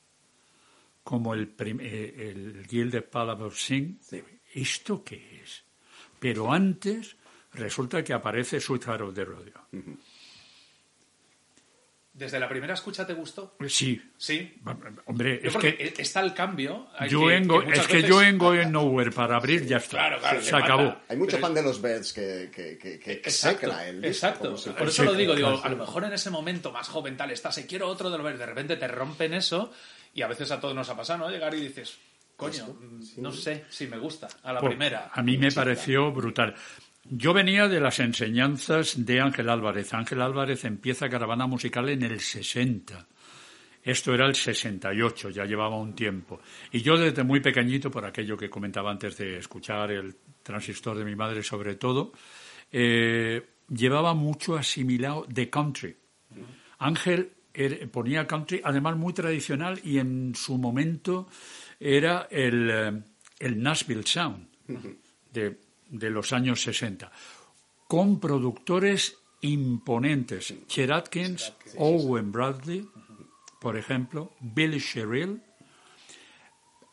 como el, eh, el Gilded Palace of Sing. ¿Esto qué es? Pero antes resulta que aparece Sweetheart of the Rodeo. ¿Desde la primera escucha te gustó? Sí, Sí. hombre, Yo es porque que está el cambio. yo que- en Go- que muchas es que veces- yo en Nowhere para abrir ya está. Claro, claro, se mata. acabó. Hay mucho Pero fan de los Birds que, que, que, que Exacto, secla el disco, exacto. si Por eso lo digo, a lo mejor en ese momento más joven tal estás, y quiero otro de los Birds, de repente te rompen eso y a veces a todos nos ha pasado, ¿no? Llegar y dices, coño, mm, no sé si me gusta a la Pues, primera. A mí me pareció brutal. Yo venía de las enseñanzas de Ángel Álvarez. Ángel Álvarez empieza Caravana Musical en el 60. Esto era el 68, ya llevaba un tiempo. Y yo desde muy pequeñito, por aquello que comentaba antes de escuchar el transistor de mi madre sobre todo, eh, llevaba mucho asimilado de country. Ángel er- ponía country, además muy tradicional, y en su momento era el, eh, el Nashville Sound de, de los años 60, con productores imponentes. Chet Atkins, Owen Bradley, por ejemplo, Billy Sherrill.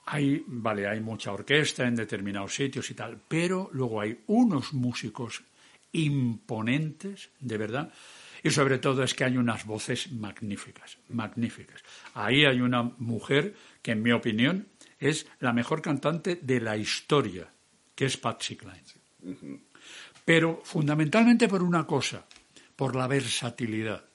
Hay, vale, hay mucha orquesta en determinados sitios y tal, pero luego hay unos músicos imponentes, de verdad, y sobre todo es que hay unas voces magníficas, magníficas. Ahí hay una mujer que, en mi opinión, es la mejor cantante de la historia, que es Patsy Cline. pero fundamentalmente por una cosa, por la versatilidad.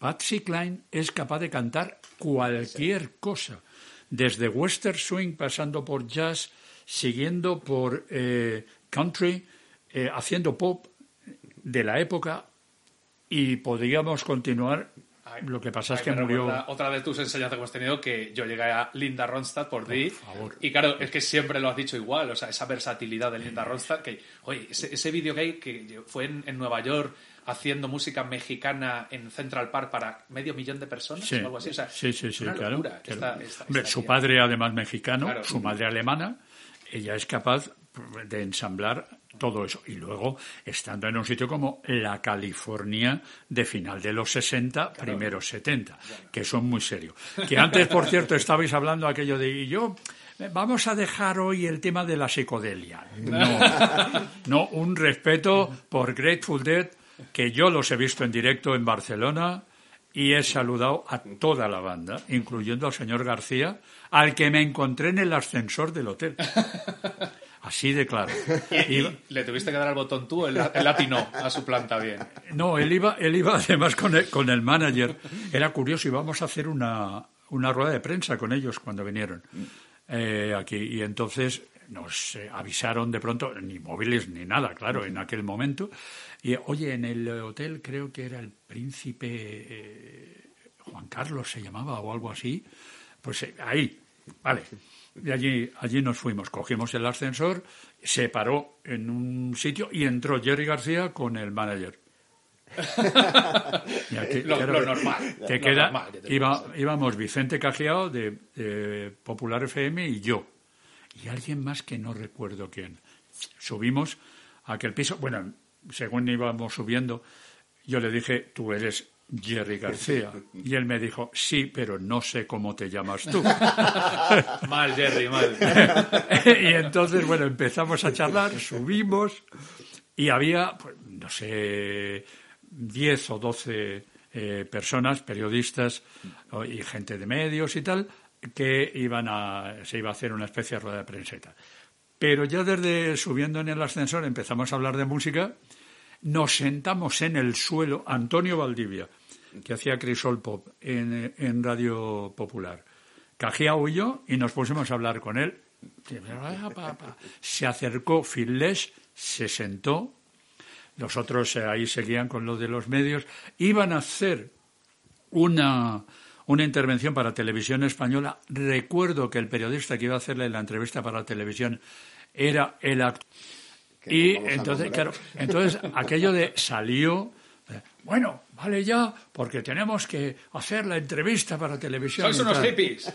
Patsy Cline es capaz de cantar cualquier cosa, desde western swing pasando por jazz, siguiendo por eh, country, eh, haciendo pop de la época y podríamos continuar. Lo que pasa es que murió. Otra de tus enseñanzas que hemos tenido que yo llegué a Linda Ronstadt por, ti. Y claro, es que siempre lo has dicho igual, o sea, esa versatilidad de Linda Ronstadt. Que, oye, ese, ese vídeo gay que fue en, Nueva York haciendo música mexicana en Central Park para medio millón de personas o algo así. O sea, sí, sí, sí, claro. su padre, además mexicano, su madre alemana, ella es capaz de ensamblar todo eso. Y luego, estando en un sitio como la California de final de los 60, primeros 70, que son muy serios. Que antes, por cierto, estabais hablando aquello de, y yo, vamos a dejar hoy el tema de la psicodelia. No, no, un respeto por Grateful Dead, que yo los he visto en directo en Barcelona y he saludado a toda la banda, incluyendo al señor García, al que me encontré en el ascensor del hotel. Así de claro. ¿Y, le tuviste que dar al botón tú, el, el latino a su planta bien. No, él iba, él iba además con el, con el manager. Era curioso, íbamos a hacer una, una rueda de prensa con ellos cuando vinieron eh, aquí. Y entonces nos eh, avisaron de pronto, ni móviles ni nada, claro, en aquel momento. Y oye, en el hotel creo que era el príncipe eh, Juan Carlos se llamaba o algo así. Pues ahí, vale. Y allí, allí nos fuimos, cogimos el ascensor, se paró en un sitio y entró Jerry García con el manager. lo, normal. íbamos Vicente Cajiao de, Popular FM y yo. Y alguien más que no recuerdo quién. Subimos a aquel piso. Bueno, según íbamos subiendo, yo le dije, tú eres Jerry García. Y él me dijo, sí, pero no sé cómo te llamas tú. mal, Jerry, mal. y entonces, bueno, empezamos a charlar, subimos y había, pues, no sé, 10 o 12 eh, personas, periodistas y gente de medios y tal, que iban a, se iba a hacer una especie de rueda de prensa y tal. Pero ya desde subiendo en el ascensor empezamos a hablar de música, nos sentamos en el suelo, Antonio Valdivia, que hacía Crisol Pop en, Radio Popular. Cajiao y yo, y nos pusimos a hablar con él. Se acercó Phil Lesh, se sentó, los otros eh, ahí seguían con lo de los medios, iban a hacer una, una intervención para televisión española. Recuerdo que el periodista que iba a hacerle la entrevista para la televisión era el actor. Y entonces, claro, entonces aquello de salió bueno, vale ya, porque tenemos que hacer la entrevista para televisión. Son unos hippies.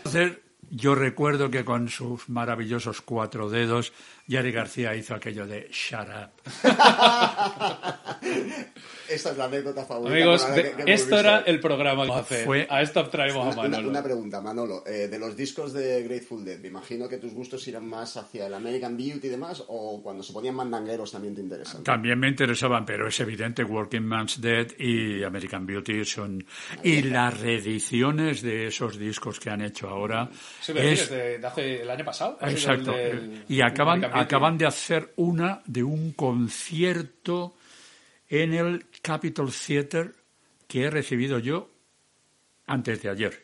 yo recuerdo que con sus maravillosos cuatro dedos, Jerry García hizo aquello de shut up. Esta es la anécdota favorita. Amigos, esto era el programa que hacer. a esto traemos a Manolo. Una, pregunta, Manolo. Eh, de los discos de Grateful Dead, me imagino que tus gustos irán más hacia el American Beauty y demás, o cuando se ponían mandangueros también te interesan. También me interesaban, pero es evidente Working Man's Dead y American Beauty son... Y las reediciones de esos discos que han hecho ahora... Sí, es... de, hace el año pasado. Exacto. y acaban, acaban de hacer una de un concierto en el Capitol Theater que he recibido yo antes de ayer.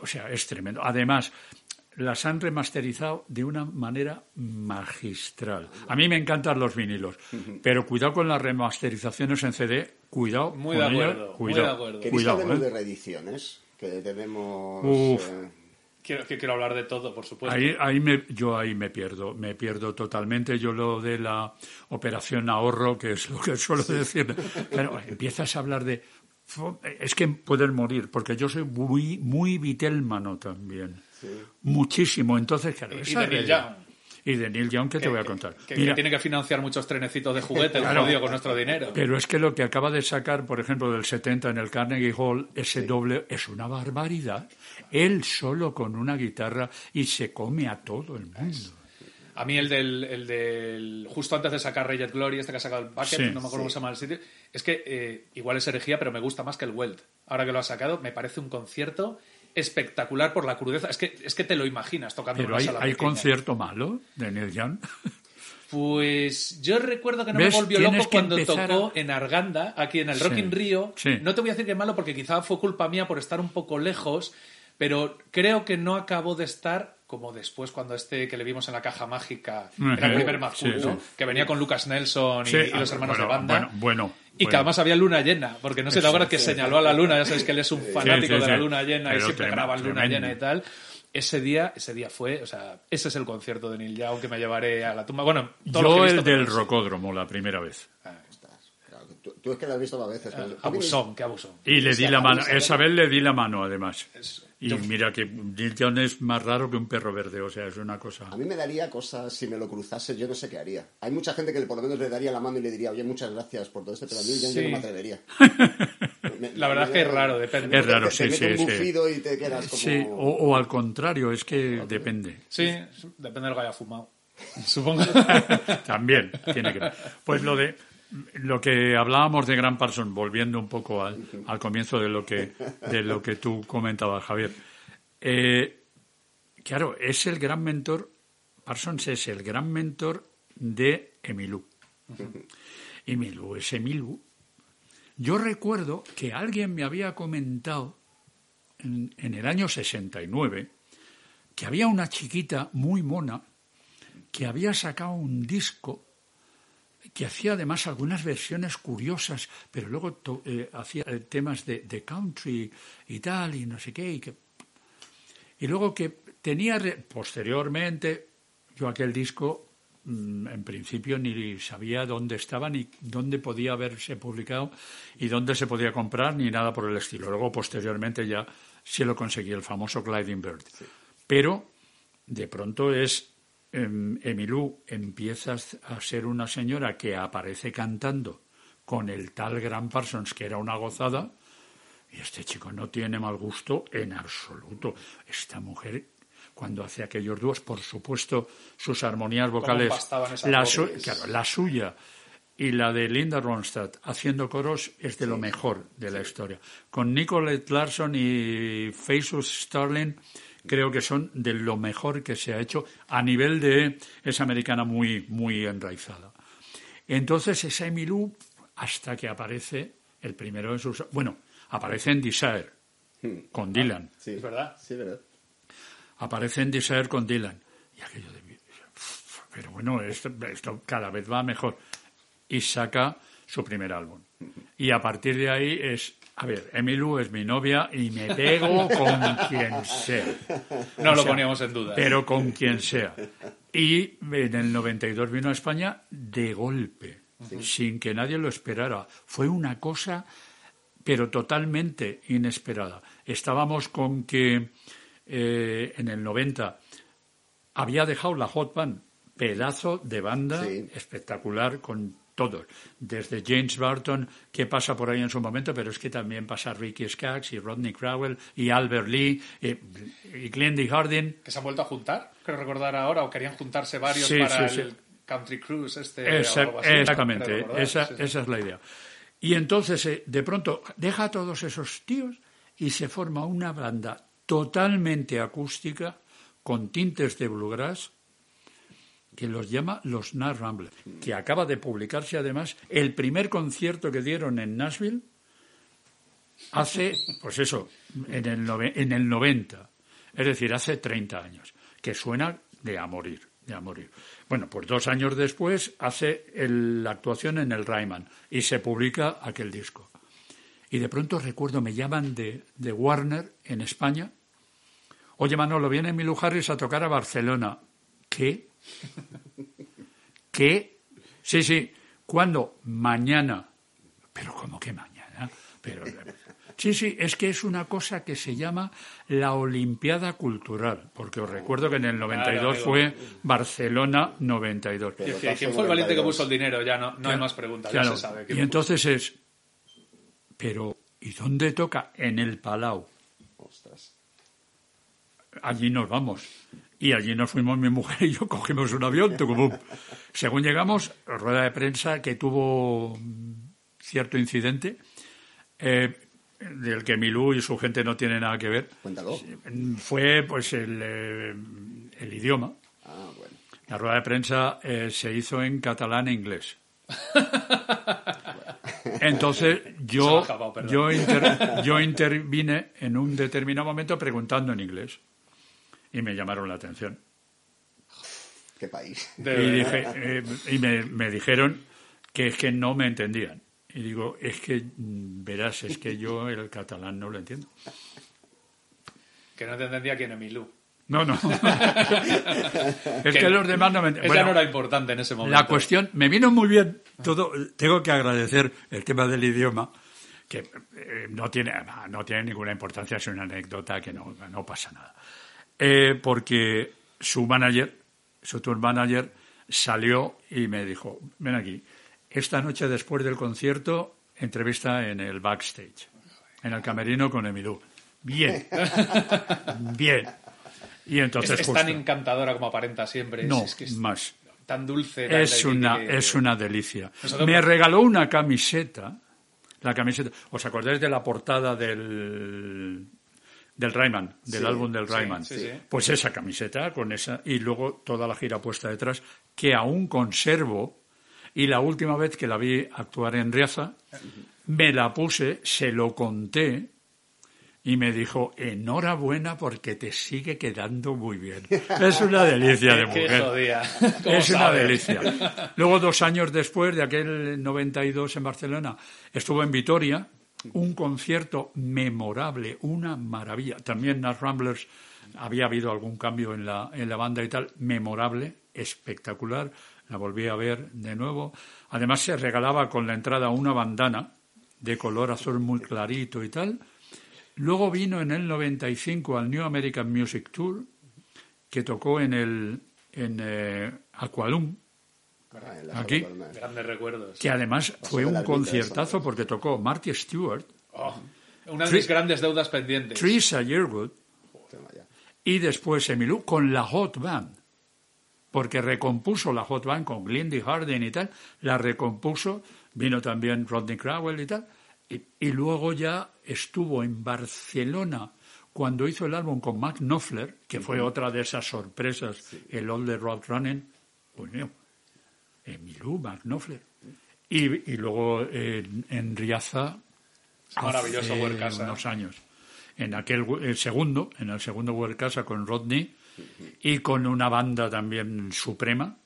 O sea, es tremendo. Además, las han remasterizado de una manera magistral. A mí me encantan los vinilos, pero cuidado con las remasterizaciones en CD, cuidado muy de acuerdo, cuidado, muy de acuerdo. ¿eh? de reediciones? Que tenemos... Eh, quiero, quiero hablar de todo, por supuesto. Ahí, ahí me, yo ahí me pierdo, me pierdo totalmente. Yo lo de la operación ahorro, que es lo que suelo decir, pero empiezas a hablar de... Es que pueden morir, porque yo soy muy, muy vitelmano también. Muchísimo. Entonces, claro, y, de Neil Young. Y de Neil Young, ¿qué te voy a contar? Que, tiene que financiar muchos trenecitos de juguete, claro, con nuestro dinero. Pero es que lo que acaba de sacar, por ejemplo, del 70 en el Carnegie Hall, ese doble, es una barbaridad él solo con una guitarra y se come a todo el mundo. A mí el del, el del justo antes de sacar Rayet Glory, este que ha sacado el Bucket, no me acuerdo cómo se llama el sitio, es que eh, igual es herejía, pero me gusta más que el Weld. Ahora que lo ha sacado, me parece un concierto espectacular por la crudeza. Es que, es que te lo imaginas tocando Pero hay, hay concierto malo de Neil Young. Pues yo recuerdo que no me volvió loco cuando tocó a- en Arganda, aquí en el Sí, Rock in Rio. sí. No te voy a decir que malo porque quizá fue culpa mía por estar un poco lejos, pero creo que no acabó de estar como después cuando este que le vimos en la caja mágica era el primer Mad Cool, Sí, ¿no? sí. Que venía con Lucas Nelson y, y los hermanos bueno, de banda. Bueno, bueno. Y que además había luna llena, porque no sé, te acuerdas que señaló a la luna, ya sabéis que él es un fanático sí, de la luna llena y siempre graban luna tremendo. llena y tal. Ese día, ese día fue, o sea, ese es el concierto de Neil Young que me llevaré a la tumba. Bueno, todo lo que Yo he visto, el del rocódromo la primera vez. Claro, tú, tú es que lo has visto más veces. pero- Abusón, qué abusón. Y le di la mano. Esa vez le di la mano, además. Y yo- mira que Neil Young es más raro que un perro verde, o sea, es una cosa... A mí me daría cosas, si me lo cruzase, yo no sé qué haría. Hay mucha gente que por lo menos le daría la mano y le diría, oye, muchas gracias por todo esto, pero a mí yo, yo Sí. no me atrevería. Me- La verdad es que es raro, depende. Es raro, te, sí, te sí, un sí. bufido y te quedas como... Sí, o, o al contrario, es que depende. Sí, depende de lo que haya fumado. Supongo. También tiene que ver. Pues lo de lo que hablábamos de Gran Parson, volviendo un poco al, al comienzo de lo que de lo que tú comentabas, Javier. Eh, claro, es el gran mentor. Parsons es el gran mentor de Emilú. Emilú es Emilú. Yo recuerdo que alguien me había comentado en, en el año 69 que había una chiquita muy mona que había sacado un disco que hacía además algunas versiones curiosas, pero luego to- eh, hacía eh, temas de, de country y tal, y no sé qué, y que... Y luego que tenía, re- posteriormente, yo aquel disco, mm, en principio ni sabía dónde estaba, ni dónde podía haberse publicado, y dónde se podía comprar, ni nada por el estilo. Luego, posteriormente, ya sí lo conseguí, el famoso Gliding Bird. Pero, de pronto es Emilú empieza a ser una señora que aparece cantando con el tal Gran Parsons, que era una gozada, y este chico no tiene mal gusto en absoluto. Esta mujer, cuando hace aquellos dúos, por supuesto, sus armonías vocales, la, voces? su- claro, la suya y la de Linda Ronstadt haciendo coros es de lo mejor de la historia. Con Nicolette Larson y Faces Starling creo que son de lo mejor que se ha hecho a nivel de esa americana muy muy enraizada. Entonces esa Emilú hasta que aparece el primero de sus bueno, aparece en Desire con Dylan. Sí, Es verdad. Sí, verdad. Aparece en Desire con Dylan. Y aquello de pero bueno, esto, esto cada vez va mejor. Y saca su primer álbum. Y a partir de ahí es, a ver, Emilu es mi novia y me pego con quien sea. No O lo sea, poníamos en duda. Pero con quien sea. Y en el 92 vino a España de golpe, sin que nadie lo esperara. Fue una cosa, pero totalmente inesperada. Estábamos con que eh, en el 90 había dejado la Hot Band, pedazo de banda Sí. espectacular con todos, desde James Barton, que pasa por ahí en su momento, pero es que también pasa Ricky Skaggs y Rodney Crowell y Albert Lee y, y Glendy. Que se han vuelto a juntar, creo recordar ahora, o querían juntarse varios Sí, para sí, el sí. Country Cruise este Esa- o algo así, exactamente, esa, esa es la idea. Y entonces, eh, de pronto, deja a todos esos tíos y se forma una banda totalmente acústica, con tintes de bluegrass, que los llama los Nas Ramblers, que acaba de publicarse además el primer concierto que dieron en Nashville hace, pues eso, en el, nove- en el 90, es decir, hace 30 años, que suena de a morir, de a morir. Bueno, pues dos años después hace la actuación en el Ryman y se publica aquel disco. Y de pronto recuerdo, me llaman de, de Warner en España. Oye, Manolo, viene Milu Harris a tocar a Barcelona. ¿Qué? ¿Qué? Sí, sí. ¿Cuándo? Mañana. Pero ¿cómo que mañana? Pero, sí, sí, es que es una cosa que se llama la Olimpiada Cultural, porque os recuerdo que en el 92 amigo. fue Barcelona 92. Y decía, ¿Quién fue el valiente que puso el dinero? Ya no, no hay más preguntas, Claro, ya se sabe. Y entonces es, pero ¿y dónde toca? En el Palau. Ostras. Allí nos vamos. Y allí nos fuimos mi mujer y yo, cogimos un avión. tucumum. Según llegamos, rueda de prensa que tuvo cierto incidente, eh, del que Milú y su gente no tienen nada que ver. Cuéntalo. Fue pues el, eh, el idioma. Ah, bueno. La rueda de prensa eh, se hizo en catalán e inglés. Entonces yo, acabado, yo, inter- yo intervine en un determinado momento preguntando en inglés y me llamaron la atención. Qué país. De y verdad. dije, eh, y me, me dijeron que es que no me entendían. Y digo, es que mm, verás, es que yo el catalán no lo entiendo. Que no te entendía quién es Milú. No, no. es que, los demás no me entienden. Esa no era importante en ese momento. La cuestión, me vino muy bien todo. Tengo que agradecer el tema del idioma, que eh, no, tiene, no tiene ninguna importancia, es una anécdota que no, no pasa nada. Eh, porque su manager, su tour manager, salió y me dijo: Ven aquí, esta noche después del concierto, entrevista en el backstage, en el camerino con Emilú. Bien, bien. Y Es, entonces. es justo- tan encantadora como aparenta siempre. es- no, es que es más. tan dulce. tan Es una, que- es una delicia. Nosotros- Me regaló una camiseta. La camiseta. ¿Os acordáis de la portada del del Rayman, del Sí, álbum del Rayman? sí, sí. Pues esa camiseta con esa y luego toda la gira puesta detrás que aún conservo y la última vez que la vi actuar en Riaza me la puse, se lo conté y me dijo, enhorabuena porque te sigue quedando muy bien. Es una delicia de mujer. jodida. ¿Cómo Es una delicia. Luego, dos años después de aquel 92 en Barcelona, estuvo en Vitoria, un concierto memorable, una maravilla. También las Ramblers había habido algún cambio en la, en la banda y tal, memorable, espectacular. La volví a ver de nuevo. Además, se regalaba con la entrada una bandana de color azul muy clarito y tal. Luego vino en el 95 al New American Music Tour, que tocó en el en eh, Aqualum, Ah, Aquí. Grandes recuerdos. que además fue un conciertazo porque tocó Marty Stewart, Oh, una de mis grandes deudas pendientes. Teresa Yearwood y después Emilú con la Hot Band, porque recompuso la Hot Band con Glindy Harding y tal, la recompuso, vino también Rodney Crowell y tal, y, y luego ya estuvo en Barcelona cuando hizo el álbum con Mac Knopfler, que fue otra de esas sorpresas, el All the Road Running, coño, Emilú, Mac Knopfler. Y, y luego en, en Riaza, Maravilloso hace unos años. En aquel el segundo, en el segundo Huercasa con Rodney y con una banda también suprema.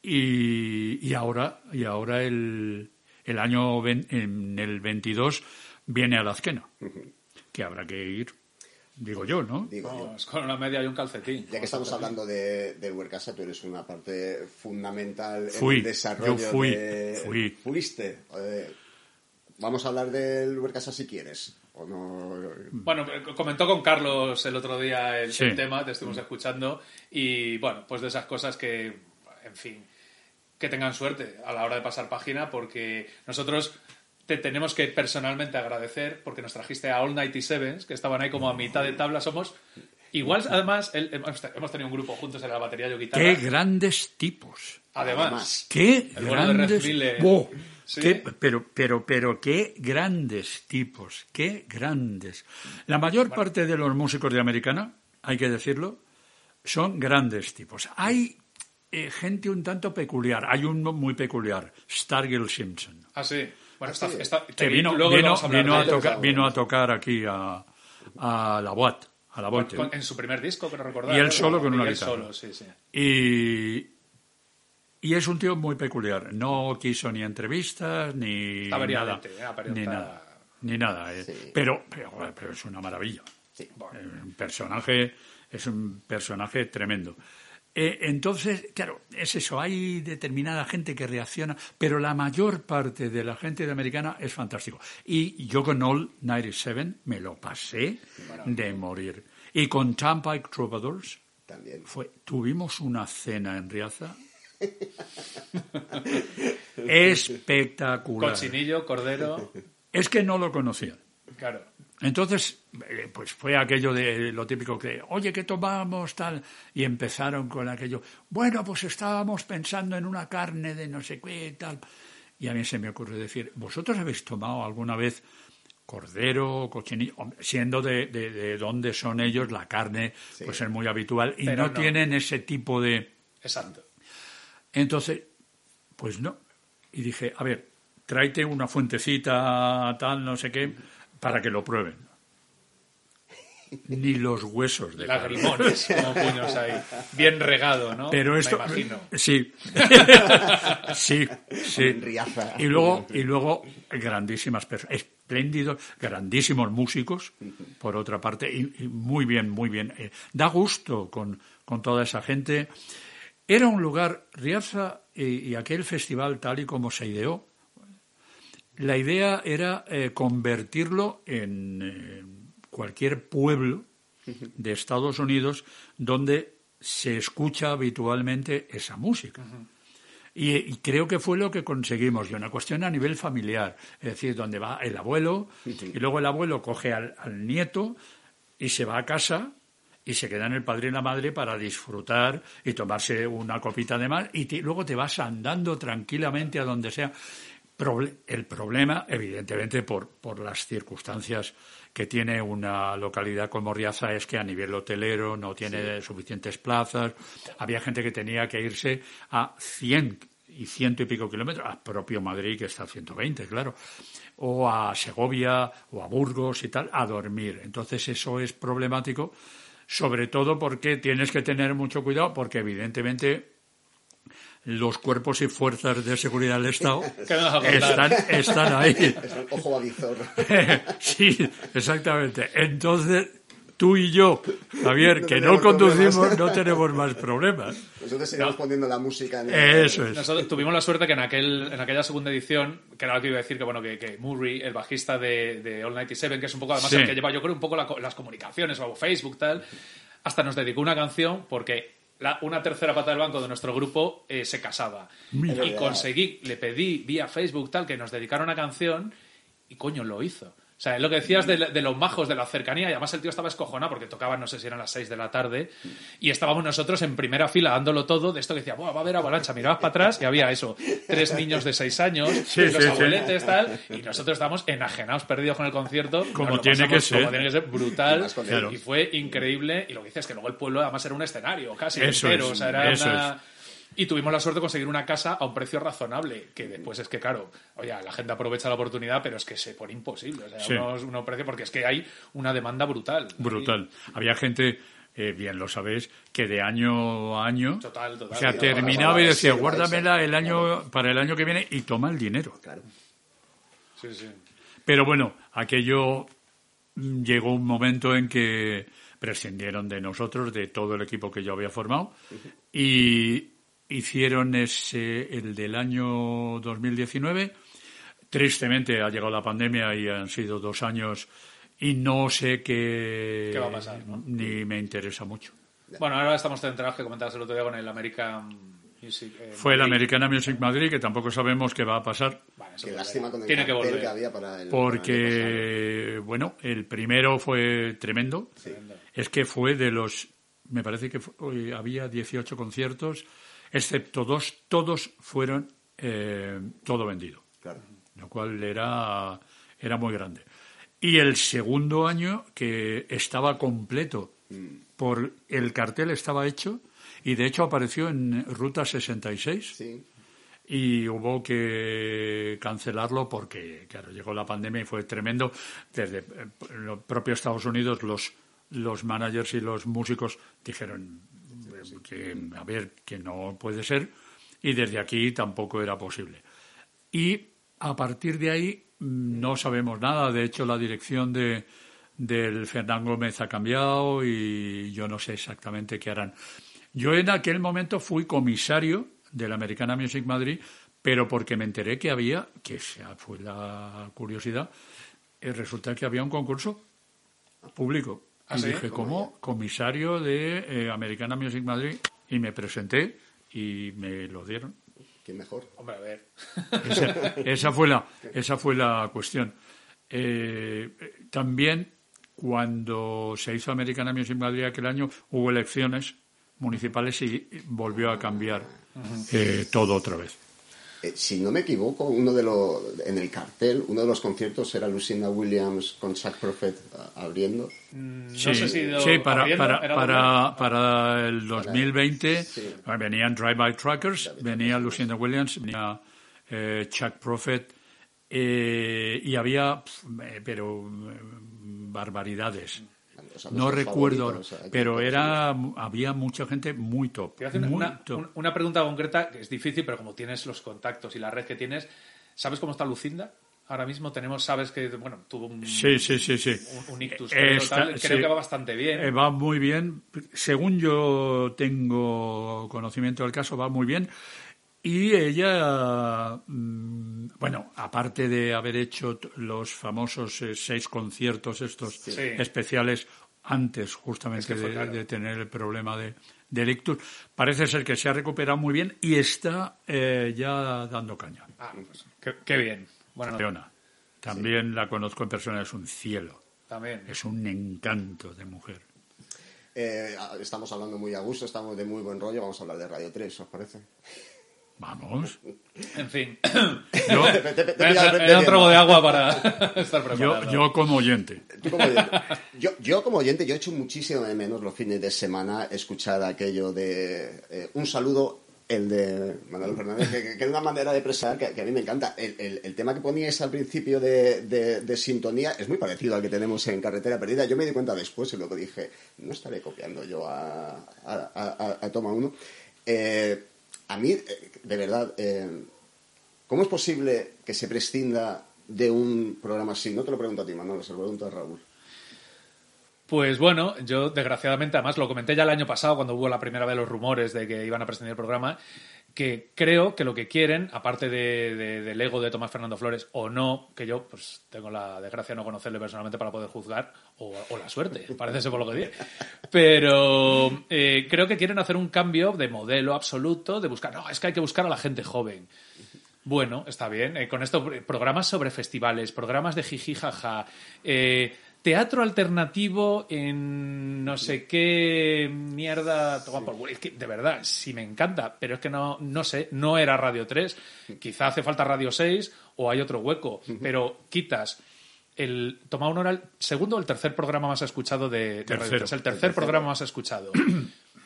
Y, y ahora, y ahora el, el año en el 22 viene a la Azquena, que habrá que ir, digo yo, ¿no? Digo yo. Vamos, con una media y un calcetín. Ya que estamos hablando de, del Huercasa, tú eres una parte fundamental Fui, en el desarrollo yo fui, de... fui. Fuiste. Eh, vamos a hablar del Huercasa si quieres. ¿O no? Bueno, comentó con Carlos el otro día el, Sí. el tema, te estuvimos escuchando y bueno, pues de esas cosas que, en fin, que tengan suerte a la hora de pasar página porque nosotros te tenemos que personalmente agradecer porque nos trajiste a All 97 que estaban ahí como a mitad de tabla, somos igual además el- hemos hemos tenido un grupo juntos en la batería yo guitarra. ¡Qué grandes tipos! Además. ¡Qué El bueno de grandes! Mille. ¡Oh! Sí. Qué- pero, pero, pero qué grandes tipos, qué grandes. La mayor parte de los músicos de Americana, hay que decirlo, son grandes tipos. Hay eh, gente un tanto peculiar. Hay uno muy peculiar, Stargill Simpson, ah, sí. Bueno, está, sí. está- que vino, luego vino, vamos a vino de a tocar, vino a tocar aquí a, a la Watt, a la Con- Volte. con- en su primer disco, pero recordar. Y él ¿no? solo con una guitarra. solo, sí, sí. Y, y es un tío muy peculiar. No quiso ni entrevistas, ni Está nada. ¿eh? Aparenta- Ni nada. Ni nada. eh. Sí. Pero, pero, pero es una maravilla. Sí. Un personaje, es un personaje tremendo. Eh, entonces, claro, es eso, hay determinada gente que reacciona, pero la mayor parte de la gente de americana es fantástico. Y yo con All 97 me lo pasé de morir. Y con Turnpike Troubadours También. fue, tuvimos una cena en Riaza espectacular. Cochinillo, cordero. Es que no lo conocían. Claro. Entonces, eh, pues fue aquello de lo típico que, oye, ¿qué tomamos? Tal. Y empezaron con aquello, bueno, pues estábamos pensando en una carne de no sé qué, tal. Y a mí se me ocurre decir, ¿vosotros habéis tomado alguna vez cordero, cochinillo? Siendo de, de, de dónde son ellos, la carne, pues es muy habitual. Y no, no. tienen ese tipo de Exacto. Entonces, pues no. Y dije, a ver, tráete una fuentecita tal, no sé qué, para que lo prueben. Ni los huesos de. Lagrimones, como puños ahí. Bien regado, ¿no? Pero esto, Me imagino. sí, sí, sí. En Riaza. Y luego, y luego grandísimas personas, espléndidos, grandísimos músicos, por otra parte, y, y muy bien, muy bien. Eh, da gusto con, con toda esa gente. Era un lugar, Riaza y, y aquel festival tal y como se ideó, la idea era eh, convertirlo en eh, cualquier pueblo de Estados Unidos donde se escucha habitualmente esa música. Y, y creo que fue lo que conseguimos, y una cuestión a nivel familiar, es decir, donde va el abuelo, y luego el abuelo coge al, al nieto y se va a casa y se queda en el padre y la madre para disfrutar y tomarse una copita de más, y te- luego te vas andando tranquilamente a donde sea. El problema, evidentemente, por, por las circunstancias que tiene una localidad como Riaza, es que a nivel hotelero no tiene suficientes plazas. Había gente que tenía que irse a 100 y ciento y pico kilómetros, a propio Madrid, que está a 120, claro, o a Segovia o a Burgos y tal, a dormir. Entonces eso es problemático, sobre todo porque tienes que tener mucho cuidado, porque evidentemente los cuerpos y fuerzas de seguridad del Estado están, están ahí. Es un ojo avizor. sí, exactamente. Entonces, tú y yo, Javier, No que no conducimos, problemas. no tenemos más problemas. Nosotros seguimos poniendo la música en Eso es. Nosotros tuvimos la suerte que en aquel en aquella segunda edición, que era lo que iba a decir, que bueno, que, que Murray, el bajista de, de All 97, que es un poco además Sí. el que lleva, yo creo, un poco la co- las comunicaciones o Facebook, tal, hasta nos dedicó una canción porque la- una tercera pata del banco de nuestro grupo eh, se casaba. Mira. Y conseguí, le pedí vía Facebook, tal, que nos dedicara una canción y coño, lo hizo. O sea, es lo que decías de, de los majos, de la cercanía, y además el tío estaba escojonado porque tocaban, no sé si eran las 6 de la tarde, y estábamos nosotros en primera fila dándolo todo, de esto que decía, "Buah, va a haber avalancha, mirabas para atrás y había eso, tres niños de 6 años, Sí, los sí, sí. abueletes, tal, y nosotros estábamos enajenados, perdidos con el concierto. Como tiene que ser. Como tiene que ser, brutal, Claro. y fue increíble, y lo que dices es que luego el pueblo además era un escenario, casi Eso entero, es, o sea, era eso una... Y tuvimos la suerte de conseguir una casa a un precio razonable, que después es que, claro, oye, la gente aprovecha la oportunidad, pero es que se pone imposible. O sea, Sí. unos, unos precios, porque es que hay una demanda brutal. Brutal. Había gente, eh, bien lo sabéis, que de año a año, Total, total. o sea, terminaba y decía, sí, guárdamela el año, para el año que viene y toma el dinero. Claro. Sí, sí. Pero bueno, aquello mm, llegó un momento en que prescindieron de nosotros, de todo el equipo que yo había formado, y hicieron ese, el del año 2019. Tristemente ha llegado la pandemia y han sido dos años y no sé qué, ¿Qué va a pasar, no? ni me interesa mucho. Bueno, ahora estamos centrados, que comentabas el otro día con el American Music. eh, Fue Madrid. Americana Music Madrid, que tampoco sabemos qué va a pasar. Vale, Qué lástima con el Tiene que volver. que había para el... para el Porque, bueno, el primero fue tremendo. Es que fue de los, me parece que fue- había 18 conciertos, excepto dos, todos fueron eh, todo vendido, Claro. lo cual era, era muy grande. Y el segundo año, que estaba completo, por el cartel estaba hecho, y de hecho apareció en Ruta 66 Sí. y hubo que cancelarlo porque, claro, llegó la pandemia y fue tremendo. Desde eh, el propio Estados Unidos, los, los managers y los músicos dijeron que, a ver, que no puede ser, y desde aquí tampoco era posible. Y a partir de ahí mm, no sabemos nada. De hecho, la dirección de, del Fernán Gómez ha cambiado y yo no sé exactamente qué harán. Yo en aquel momento fui comisario de la Americana Music Madrid, pero porque me enteré que había, que esa fue la curiosidad, eh, resulta que había un concurso público. ¿Ah, y sí? dije, ¿cómo? Comisario de eh, Americana Music Madrid. Y me presenté y me lo dieron. ¿Quién mejor? Hombre, a ver. Esa, esa fue la, esa fue la cuestión. Eh, también, cuando se hizo Americana Music Madrid aquel año, hubo elecciones municipales y volvió a cambiar eh, todo otra vez. Eh, si no me equivoco, uno de los, en el cartel, uno de los conciertos era Lucinda Williams con Chuck Prophet abriendo. Mm, sí, sí para, para, para, para, el 2020 venían Drive By Truckers, venía Lucinda Williams, venía eh, Chuck Prophet eh, y había, pero barbaridades no recuerdo, pero era había mucha gente muy top. una, pregunta concreta que es difícil, pero como tienes los contactos y la red que tienes, ¿sabes cómo está Lucinda? Ahora mismo tenemos, sabes que, bueno, tuvo un, sí, sí, sí, sí. un, ictus, creo que va bastante bien. Eh, va muy bien. Según yo tengo conocimiento del caso, va muy bien. Y ella, mm, bueno, aparte de haber hecho los famosos eh, seis conciertos estos especiales antes justamente de, tener el problema de, de parece ser que se ha recuperado muy bien y está eh, ya dando caña. Ah, pues, qué, bien. Bueno, Leona, también la conozco en persona, es un cielo. También. Es un encanto de mujer. Eh, estamos hablando muy a gusto, estamos de muy buen rollo, vamos a hablar de Radio 3, ¿os parece? Vamos. En fin. Yo, un trago de agua para estar preparado. Yo, como oyente. Yo, como oyente, yo he hecho muchísimo de menos los fines de semana escuchar aquello de eh, un saludo el de Manuel Fernández, que, es una manera de expresar que, a mí me encanta. El, tema que poníais al principio de, sintonía es muy parecido al que tenemos en Carretera Perdida. Yo me di cuenta después y luego dije, no estaré copiando yo a, a, Toma 1. Eh, a mí, eh, de verdad, eh, ¿cómo es posible que se prescinda de un programa así? No te lo pregunto a ti, Manuel, se lo pregunto a Raúl. Pues bueno, yo desgraciadamente, además lo comenté ya el año pasado cuando hubo la primera vez los rumores de que iban a prescindir el programa, que creo que lo que quieren, aparte de, del ego de Tomás Fernando Flores, o no, que yo pues tengo la desgracia de no conocerle personalmente para poder juzgar, o, la suerte, parece ser por lo que dice, pero eh, creo que quieren hacer un cambio de modelo absoluto, de buscar, no, es que hay que buscar a la gente joven. Bueno, está bien. Eh, con esto, programas sobre festivales, programas de jiji jaja, eh, teatro alternativo en no sé qué mierda. Es que de verdad, sí me encanta, pero es que no, no sé, no era Radio 3. Quizá hace falta Radio 6 o hay otro hueco, pero quitas el Toma un oral, segundo o el tercer programa más escuchado de, Radio 3. El tercer programa más escuchado.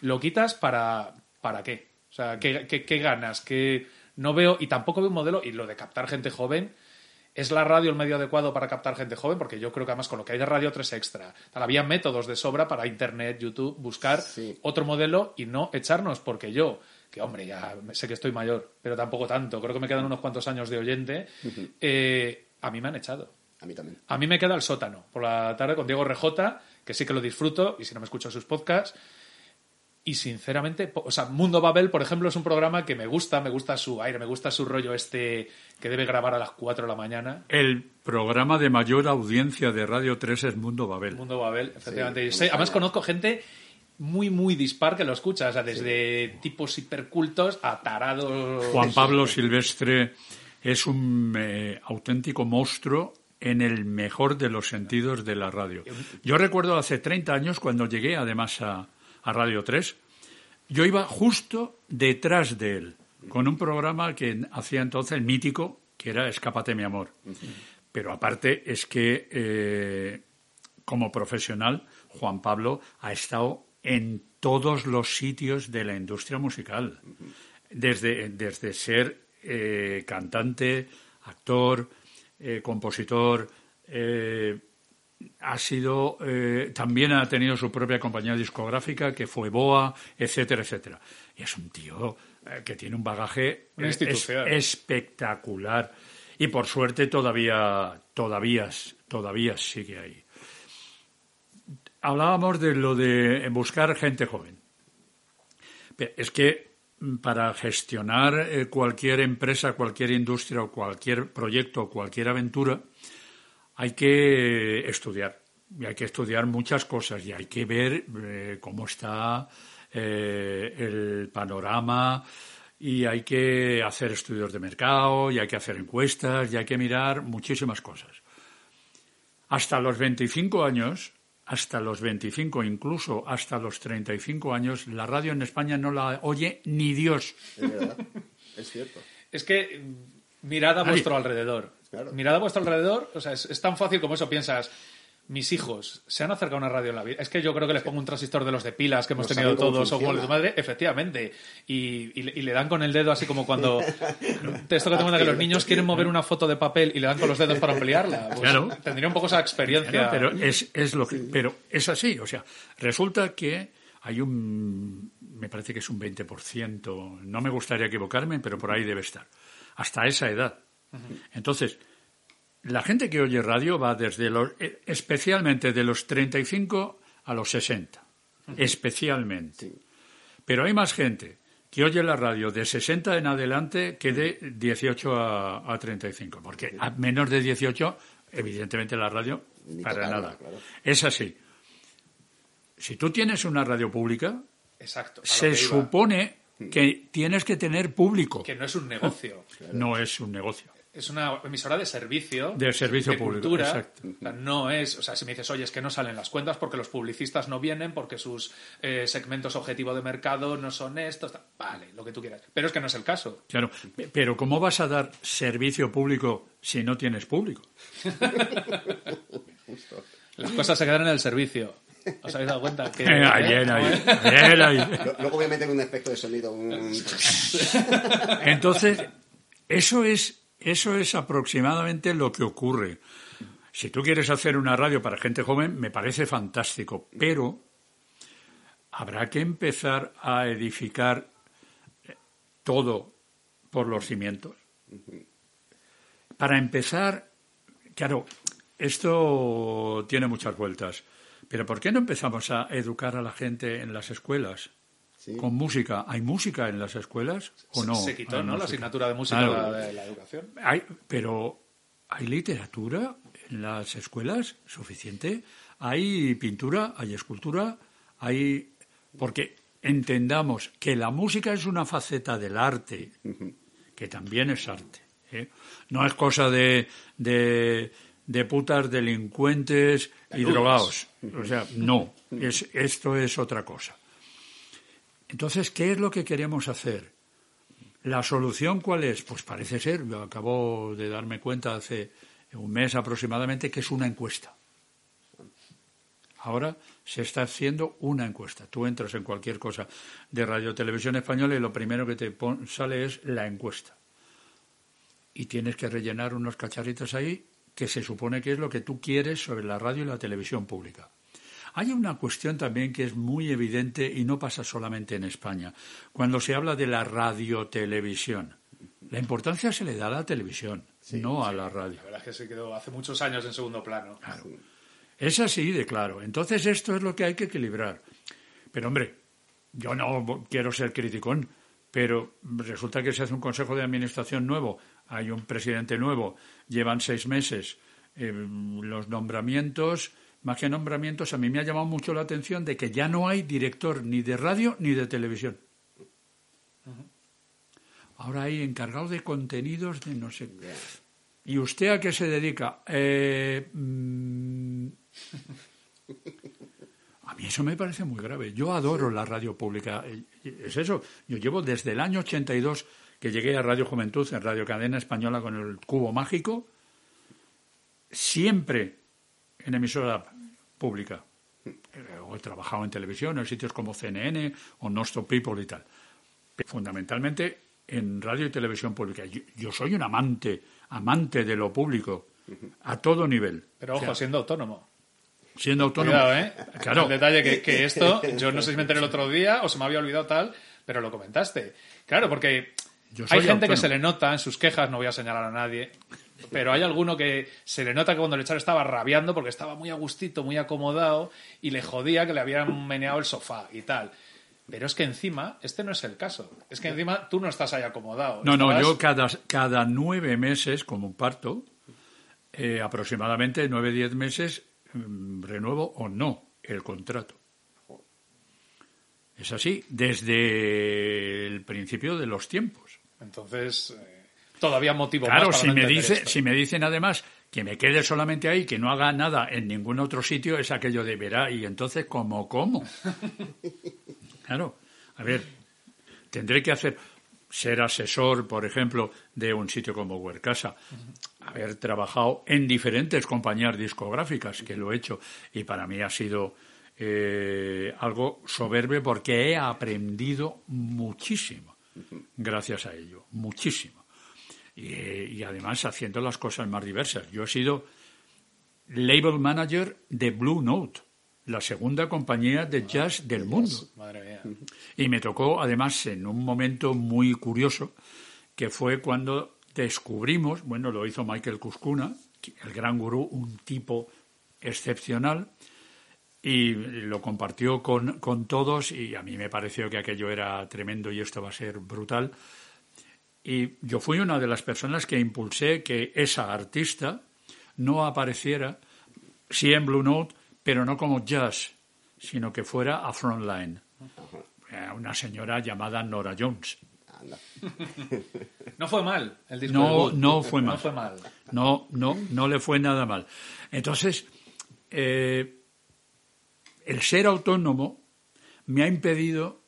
Lo quitas para, ¿para qué? O sea, ¿qué, qué, qué ganas? que no veo, y tampoco veo un modelo, y lo de captar gente joven ¿Es la radio el medio adecuado para captar gente joven? Porque yo creo que además con lo que hay de Radio 3 Extra, había métodos de sobra para Internet, YouTube, buscar otro modelo y no echarnos, porque yo, que hombre, ya sé que estoy mayor, pero tampoco tanto, creo que me quedan unos cuantos años de oyente, eh, a mí me han echado. A mí también. A mí me queda el sótano, por la tarde con Diego Rejota, que sí que lo disfruto, y si no me escucho sus podcasts, y sinceramente, o sea, Mundo Babel, por ejemplo, es un programa que me gusta, me gusta su aire, me gusta su rollo este que debe grabar a las 4 de la mañana. El programa de mayor audiencia de Radio 3 es Mundo Babel. Mundo Babel, efectivamente. además conozco gente muy, muy dispar que lo escucha, o sea, desde tipos hipercultos a tarados. Juan Pablo Silvestre es un eh, auténtico monstruo en el mejor de los sentidos de la radio. Yo recuerdo hace 30 años cuando llegué además a a Radio 3, yo iba justo detrás de él, con un programa que hacía entonces el mítico, que era Escápate mi amor. Pero aparte es que eh, como profesional, Juan Pablo ha estado en todos los sitios de la industria musical, desde, desde ser eh, cantante, actor, eh, compositor, ha sido eh, también ha tenido su propia compañía discográfica que fue Boa, etcétera, etcétera. Y es un tío eh, que tiene un bagaje espectacular y por suerte todavía todavía todavía sigue ahí. Hablábamos de lo de buscar gente joven. Es que para gestionar eh, cualquier empresa, cualquier industria o cualquier proyecto o cualquier aventura, hay que estudiar. Y hay que estudiar muchas cosas y hay que ver eh, cómo está eh, el panorama y hay que hacer estudios de mercado y hay que hacer encuestas y hay que mirar muchísimas cosas. Hasta los 25 años, hasta los 25, incluso hasta los 35 años, la radio en España no la oye ni Dios. Es verdad, es cierto. Es que mirad a vuestro alrededor. Claro. Mirad a vuestro alrededor, o sea, es, es tan fácil como eso. Piensas, mis hijos se han acercado a una radio en la vida. Es que yo creo que les pongo un transistor de los de pilas que hemos No tenido todos o como tu madre, efectivamente. Y, y le- y le dan con el dedo así como cuando. Esto que tengo de que los niños quieren mover una foto de papel y le dan con los dedos para ampliarla. Pues Claro. Tendría un poco esa experiencia. Claro, pero es, es lo que, pero es así, o sea, resulta que hay un, me parece que es un 20%, no me gustaría equivocarme, pero por ahí debe estar, hasta esa edad. Entonces, la gente que oye radio va desde los, eh, especialmente de los 35 a los 60, especialmente. Pero hay más gente que oye la radio de 60 en adelante que de 18 a, a 35, porque a menos de 18, evidentemente la radio, Ni para nada. claro. Es así. Si tú tienes una radio pública, Exacto. se que supone que tienes que tener público. que no es un negocio. No es un negocio. Es una emisora de servicio. De servicio de público, cultura. exacto. O sea, no es, o sea, si me dices, oye, es que no salen las cuentas porque los publicistas no vienen, porque sus eh, segmentos objetivo de mercado no son estos, tal. vale, lo que tú quieras. Pero es que no es el caso. Claro, pero ¿cómo vas a dar servicio público si no tienes público? Las cosas se quedan en el servicio. ¿Os habéis dado cuenta? Que, Bien ahí, bien ahí, bien ahí. Lo- Luego voy a meter un efecto de sonido. un- Entonces, eso es, eso es aproximadamente lo que ocurre. Si tú quieres hacer una radio para gente joven, me parece fantástico, pero habrá que empezar a edificar eh, todo por los cimientos. Para empezar, claro, esto tiene muchas vueltas, pero ¿por qué no empezamos a educar a la gente en las escuelas? Sí. Con música. ¿Hay música en las escuelas o no? Se quitó, ¿no? La asignatura de música Claro. de la educación. Hay, pero ¿hay literatura en las escuelas suficiente? ¿Hay pintura? ¿Hay escultura? ¿Hay...? Porque entendamos que la música es una faceta del arte, que también es arte. ¿eh? No es cosa de, de, de putas delincuentes y drogados. O sea, no. Es, esto es otra cosa. Entonces, ¿qué es lo que queremos hacer? ¿La solución cuál es? Pues parece ser, yo acabo de darme cuenta hace un mes aproximadamente, que es una encuesta. Ahora se está haciendo una encuesta. Tú entras en cualquier cosa de Radio Televisión Española y lo primero que te sale es la encuesta. Y tienes que rellenar unos cacharritos ahí que se supone que es lo que tú quieres sobre la radio y la televisión pública. Hay una cuestión también que es muy evidente y no pasa solamente en España. Cuando se habla de la radiotelevisión, la importancia se le da a la televisión, no a la radio. La verdad es que se quedó hace muchos años en segundo plano. Es así de claro. Entonces esto es lo que hay que equilibrar. Pero hombre, yo no quiero ser criticón, pero resulta que se hace un consejo de administración nuevo, hay un presidente nuevo, llevan seis meses, eh, los nombramientos, más que nombramientos, a mí me ha llamado mucho la atención de que ya no hay director ni de radio ni de televisión. Ahora hay encargado de contenidos de no sé qué. ¿Y usted a qué se dedica? Eh, mm, a mí eso me parece muy grave. Yo adoro la radio pública. Es eso. Yo llevo desde el año 82 que llegué a Radio Juventud, en Radio Cadena Española con el Cubo Mágico, siempre en emisora pública. Eh, o He trabajado en televisión, en sitios como CNN o Nostro People y tal. Pero fundamentalmente en radio y televisión pública. Yo, yo soy un amante, amante de lo público, a todo nivel. Pero O ojo, sea, siendo autónomo. siendo autónomo. Cuidado, ¿eh? Claro. El detalle que, que esto, yo no sé si me enteré el otro día o se me había olvidado tal, pero lo comentaste. Claro, porque Yo soy hay gente que se le nota en sus quejas, no voy a señalar a nadie, pero hay alguno que se le nota que cuando le echaron estaba rabiando porque estaba muy a gustito, muy acomodado y le jodía que le habían meneado el sofá y tal. Pero es que encima, este no es el caso. Es que encima tú no estás ahí acomodado. No, no, yo cada, cada nueve meses, como un parto, eh, aproximadamente nueve, diez meses, mm, renuevo o no el contrato. Es así, desde el principio de los tiempos. Entonces, eh, todavía motivo Claro, más para si me, dice, esto. si me dicen además que me quede solamente ahí, que no haga nada en ningún otro sitio, es aquello de verá, y entonces, ¿cómo, cómo? Claro, a ver, tendré que hacer. ser asesor, por ejemplo, de un sitio como Huercasa, haber trabajado en diferentes compañías discográficas, que lo he hecho, y para mí ha sido eh, algo soberbio porque he aprendido muchísimo gracias a ello, muchísimo. Y, y, además haciendo las cosas más diversas. Yo he sido label manager de Blue Note, la segunda compañía de jazz del mundo. Y me tocó además en un momento muy curioso, que fue cuando descubrimos, bueno, lo hizo Michael Cuscuna, el gran gurú, un tipo excepcional, y lo compartió con, con, todos y a mí me pareció que aquello era tremendo y esto va a ser brutal. Y yo fui una de las personas que impulsé que esa artista no apareciera, sí en Blue Note, pero no como jazz, sino que fuera a Frontline. Una señora llamada Nora Jones. No fue mal el disco no, no fue mal. No fue mal. No, no, no le fue nada mal. Entonces, eh, el ser autónomo me ha impedido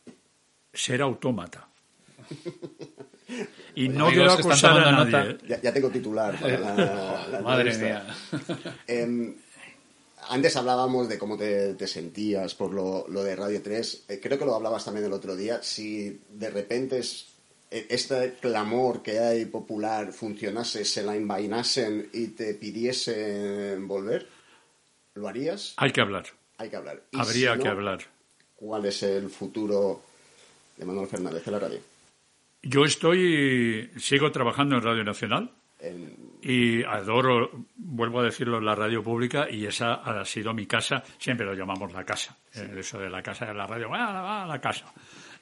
ser autómata. Y no quiero acusar a nadie. ¿eh? Ya, tengo titular. Madre mía. Em, antes hablábamos de cómo te, sentías por lo, de Radio 3. Eh, creo que lo hablabas también el otro día. Si de repente e, este clamor que hay popular funcionase, se la envainasen y te pidiesen volver, ¿lo harías? Hay que hablar hay que hablar. Habría que hablar. ¿Cuál es el futuro de Manuel Fernández de la radio? Yo estoy, sigo trabajando en Radio Nacional y adoro, vuelvo a decirlo, la radio pública y esa ha sido mi casa, siempre lo llamamos la casa, eh, eso de la casa de la radio, va, la casa,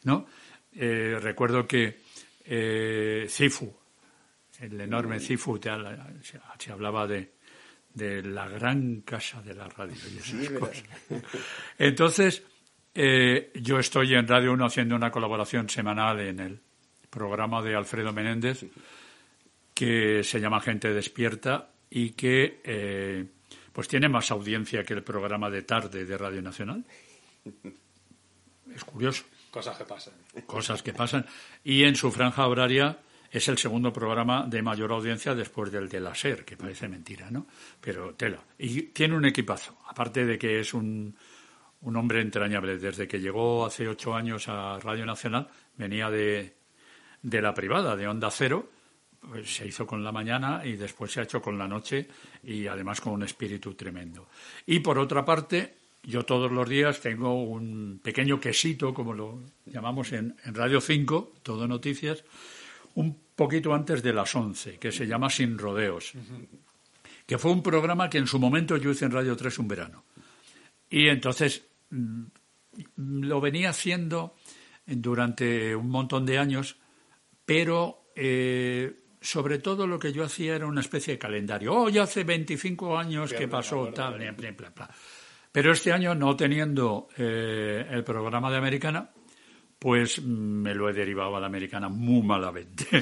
¿no? Eh, recuerdo que eh, Cifu, el enorme Cifu, se hablaba de, de la gran casa de la radio y esas cosas. Entonces, eh, yo estoy en Radio 1 haciendo una colaboración semanal en el programa de Alfredo Menéndez que se llama Gente Despierta y que eh, pues tiene más audiencia que el programa de tarde de Radio Nacional. Es curioso. Cosas que pasan. Cosas que pasan. Y en su franja horaria es el segundo programa de mayor audiencia después del de la SER, que parece mentira, ¿no? Pero tela. Y tiene un equipazo, aparte de que es un, un hombre entrañable. Desde que llegó hace ocho años a Radio Nacional, venía de, de la privada, de Onda Cero, pues se hizo con la mañana y después se ha hecho con la noche y además con un espíritu tremendo. Y por otra parte, yo todos los días tengo un pequeño quesito, como lo llamamos en, Radio 5, Todo Noticias, un poquito antes de las 11, que se llama Sin Rodeos, que fue un programa que en su momento yo hice en Radio 3 un verano. Y entonces mm, lo venía haciendo durante un montón de años, pero eh, sobre todo lo que yo hacía era una especie de calendario. Oh, ya hace 25 años que pasó tal, bla, bla, bla, Pero este año, no teniendo eh, el programa de Americana, pues me lo he derivado a la americana muy malamente.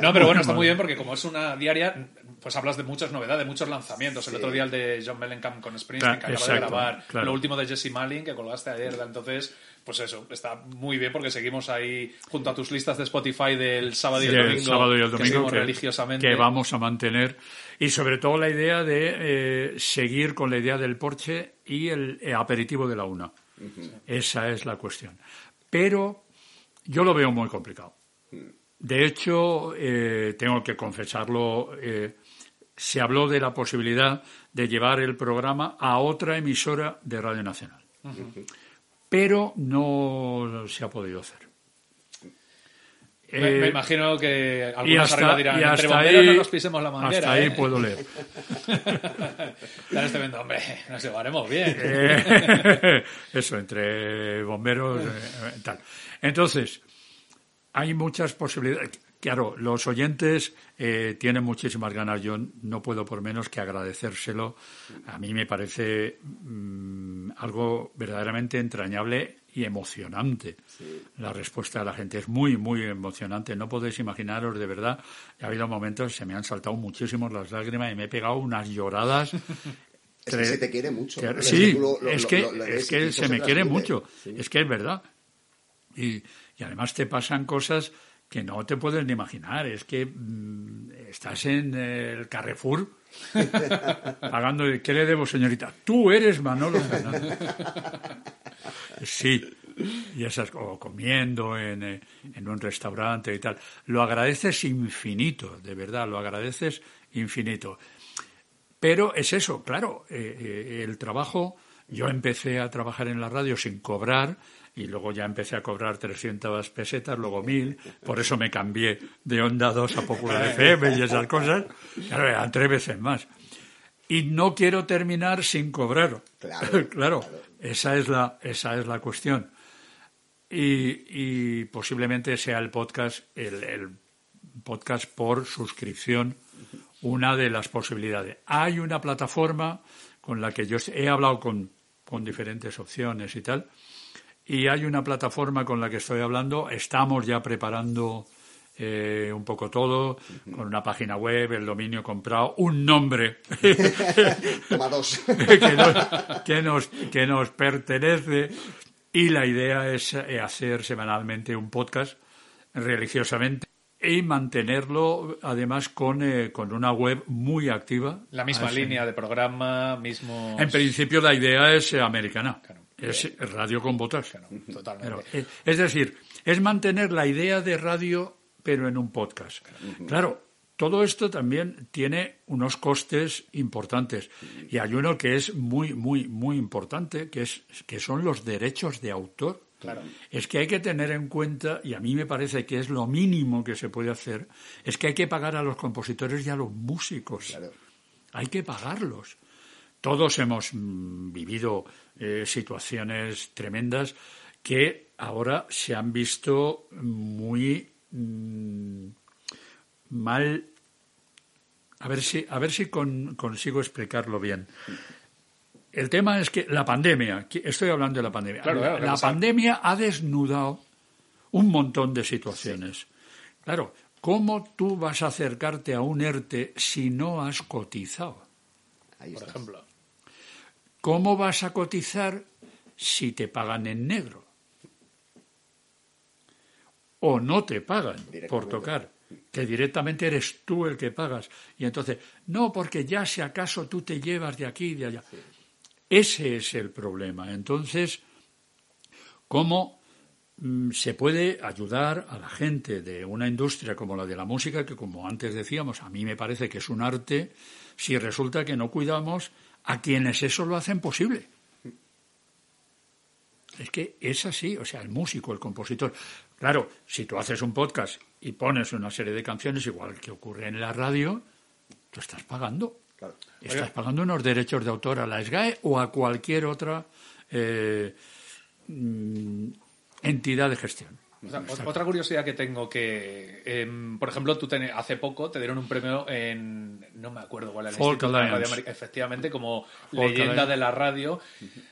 no, pero bueno, está muy bien porque como es una diaria, pues hablas de muchas novedades, de muchos lanzamientos. El otro día el de John Mellencamp con Springsteen, que acaba de grabar. Lo último de Jesse Malin, que colgaste ayer. Entonces, pues eso, está muy bien porque seguimos ahí junto a tus listas de Spotify del sábado y el domingo. sábado y el domingo que, religiosamente. que vamos a mantener. Y sobre todo la idea de eh, seguir con la idea del porche y el aperitivo de la una. Esa es la cuestión. Pero yo lo veo muy complicado. De hecho, eh, tengo que confesarlo, eh, se habló de la posibilidad de llevar el programa a otra emisora de Radio Nacional. Pero no se ha podido hacer. Me, eh, imagino que algunos dirán, entre ahí, no nos pisemos la manguera. Hasta ahí puedo leer. Están este hombre, nos llevaremos bien. eso, entre bomberos, tal. Entonces, hay muchas posibilidades. Claro, los oyentes eh, tienen muchísimas ganas. Yo no puedo por menos que agradecérselo. A mí me parece mm, algo verdaderamente entrañable y emocionante. La respuesta de la gente es muy, muy emocionante. No podéis imaginaros, de verdad, ha habido momentos, se me han saltado muchísimos las lágrimas y me he pegado unas lloradas. Es que se te quiere mucho. Sí, es que, es que se me quiere mucho. Es que es verdad. Y, Y además te pasan cosas que no te puedes ni imaginar. Es que mm, estás en el Carrefour pagando. ¿Qué le debo, señorita? Tú eres Manolo Fernández. Sí. Y esas, o comiendo en, eh, en un restaurante y tal. Lo agradeces infinito, de verdad, lo agradeces infinito. Pero es eso, claro, eh, eh, el trabajo, yo empecé a trabajar en la radio sin cobrar y luego ya empecé a cobrar 300 pesetas, luego 1000, por eso me cambié de Onda 2 a Popular FM y esas cosas, claro, eran tres veces más. Y no quiero terminar sin cobrar. Claro, claro, esa es la, esa es la cuestión. Y, y posiblemente sea el podcast, el, el podcast por suscripción, una de las posibilidades. Hay una plataforma con la que yo he hablado con, con diferentes opciones y tal, y hay una plataforma con la que estoy hablando. Estamos ya preparando eh, un poco todo, con una página web, el dominio comprado, un nombre Toma dos. que, nos, que, nos, que nos pertenece. Y la idea es eh, hacer semanalmente un podcast religiosamente y mantenerlo además con, eh, con una web muy activa. La misma línea de programa, mismo... En principio la idea es eh, americana. Es radio con botas. Totalmente. Pero, es decir, es mantener la idea de radio, pero en un podcast. Claro, todo esto también tiene unos costes importantes. Y hay uno que es muy, muy, muy importante, que, es, que son los derechos de autor. Claro. Es que hay que tener en cuenta, y a mí me parece que es lo mínimo que se puede hacer, es que hay que pagar a los compositores y a los músicos. Claro. Hay que pagarlos. Todos hemos mm, vivido eh, situaciones tremendas que ahora se han visto muy mm, mal. A ver si, a ver si con- consigo explicarlo bien. El tema es que la pandemia, estoy hablando de la pandemia, Claro, claro, la sabe. pandemia ha desnudado un montón de situaciones. Claro, ¿cómo tú vas a acercarte a un ERTE si no has cotizado? Ahí Por está. ejemplo. ¿Cómo vas a cotizar si te pagan en negro? O no te pagan por tocar, que directamente eres tú el que pagas. Y entonces, no, porque ya si acaso tú te llevas de aquí y de allá. Ese es el problema. Entonces, ¿cómo mm, se puede ayudar a la gente de una industria como la de la música, que como antes decíamos, a mí me parece que es un arte, si resulta que no cuidamos a quienes eso lo hacen posible? Es que es así, o sea, el músico, el compositor. Claro, si tú haces un podcast y pones una serie de canciones, igual que ocurre en la radio, tú estás pagando. Claro. Estás pagando unos derechos de autor a la SGAE o a cualquier otra eh, mm, entidad de gestión. O sea, ot- otra curiosidad que tengo que, em, por ejemplo, tú ten- hace poco te dieron un premio en, no me acuerdo cuál era el Folk Alliance. Efectivamente, como Folk leyenda Alliance. de la radio.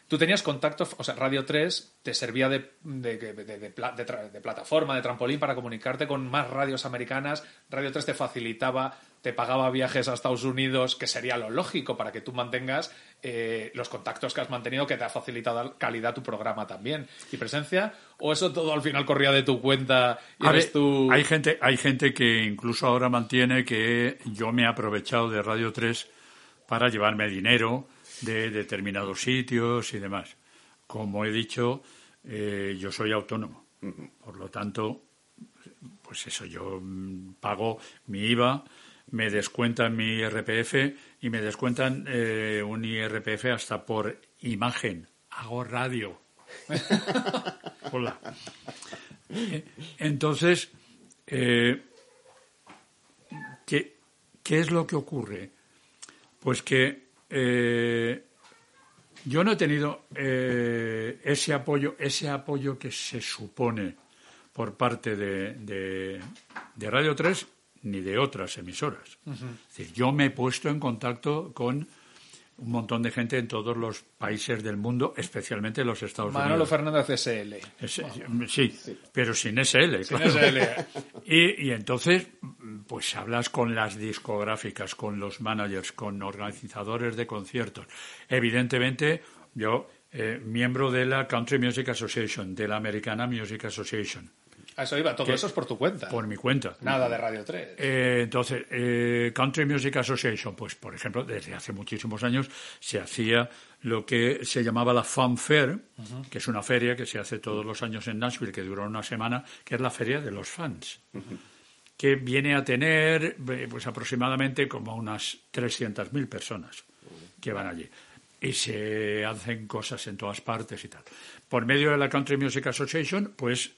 Tú tenías contactos, o sea, Radio 3 te servía de, de, de plataforma, de trampolín para comunicarte con más radios americanas. Radio 3 te facilitaba, te pagaba viajes a Estados Unidos, que sería lo lógico para que tú mantengas eh, los contactos que has mantenido, que te ha facilitado calidad tu programa también y presencia. ¿O eso todo al final corría de tu cuenta y A eres ver, tú... hay, gente, hay gente que incluso ahora mantiene que yo me he aprovechado de Radio 3 para llevarme dinero de determinados sitios y demás. Como he dicho, eh, yo soy autónomo. Por lo tanto, pues eso, yo mm, pago mi IVA, me descuentan mi IRPF y me descuentan eh, un IRPF hasta por imagen. Hago radio. Hola. Eh, Entonces, eh, ¿qué, qué es lo que ocurre? Pues que eh, yo no he tenido eh, ese apoyo, ese apoyo que se supone por parte de, de- de Radio 3 ni de otras emisoras. Es decir, yo me he puesto en contacto con un montón de gente en todos los países del mundo, especialmente los Estados Manolo Unidos. Fernández SL. Es- sí, pero sin SL. Sin claro. SL. Y, y entonces, pues hablas con las discográficas, con los managers, con organizadores de conciertos. Evidentemente, yo, eh, miembro de la Country Music Association, de la Americana Music Association. A eso iba, todo que- eso es por tu cuenta. por mi cuenta. Nada de Radio 3. Eh, entonces, eh, Country Music Association, pues por ejemplo, desde hace muchísimos años se hacía lo que se llamaba la Fun Fair, que es una feria que se hace todos los años en Nashville, que dura una semana, que es la feria de los fans, que viene a tener eh, pues aproximadamente como unas 300.000 personas que van allí. Y se hacen cosas en todas partes y tal. Por medio de la Country Music Association, pues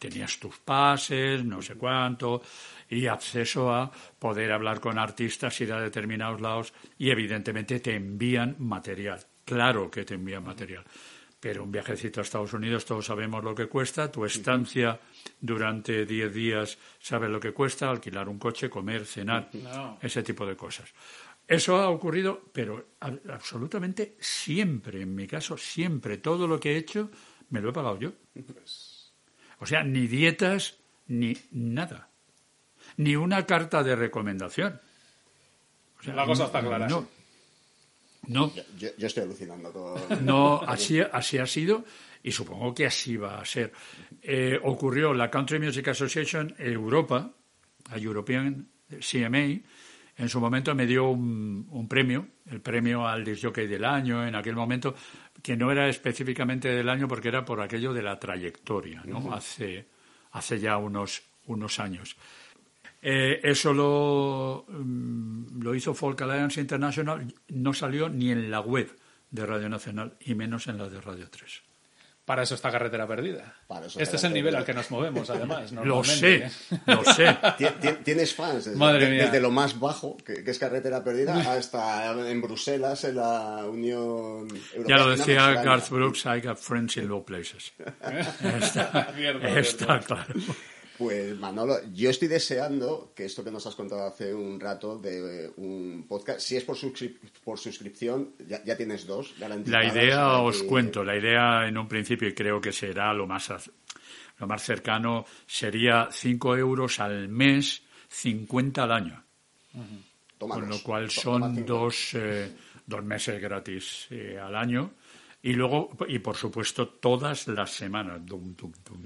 tenías tus pases, no sé cuánto, y acceso a poder hablar con artistas, ir a determinados lados, y evidentemente te envían material. Claro que te envían material. Pero un viajecito a Estados Unidos, todos sabemos lo que cuesta. Tu estancia durante 10 días sabes lo que cuesta, alquilar un coche, comer, cenar, No. ese tipo de cosas. Eso ha ocurrido, pero absolutamente siempre, en mi caso, siempre. Todo lo que he hecho me lo he pagado yo. O sea, ni dietas, ni nada. Ni una carta de recomendación. O sea, La cosa está clara, No. No, Yo, yo estoy alucinando con... no, así, así ha sido y supongo que así va a ser. Eh, ocurrió la Country Music Association Europa, la European CMA, en su momento me dio un, un premio, el premio al disc jockey del año en aquel momento, que no era específicamente del año porque era por aquello de la trayectoria, ¿no? hace, hace ya unos, unos años. Eh, eso lo, mm, lo hizo Folk Alliance International, no salió ni en la web de Radio Nacional y menos en la de Radio 3. Para eso está carretera perdida. Para eso este es el nivel al que nos movemos, además. Lo normalmente. sé, lo sé. Ti- ti- Tienes fans desde, Madre mía. desde lo más bajo, que, que es carretera perdida, hasta en Bruselas, en la Unión Europea. Ya lo decía. Garth Brooks, I got friends in low places. Está, está claro. Pues Manolo, yo estoy deseando que esto que nos has contado hace un rato de eh, un podcast, si es por, suscrip- por suscripción, ya, ya tienes dos La garantizadas. idea, para os que- cuento, la idea en un principio, y creo que será lo más, lo más cercano, sería 5 euros al mes, 50 al año. Toma con lo cual son dos, eh, dos meses gratis eh, al año. Y luego, y por supuesto, todas las semanas. Dum, dum, dum,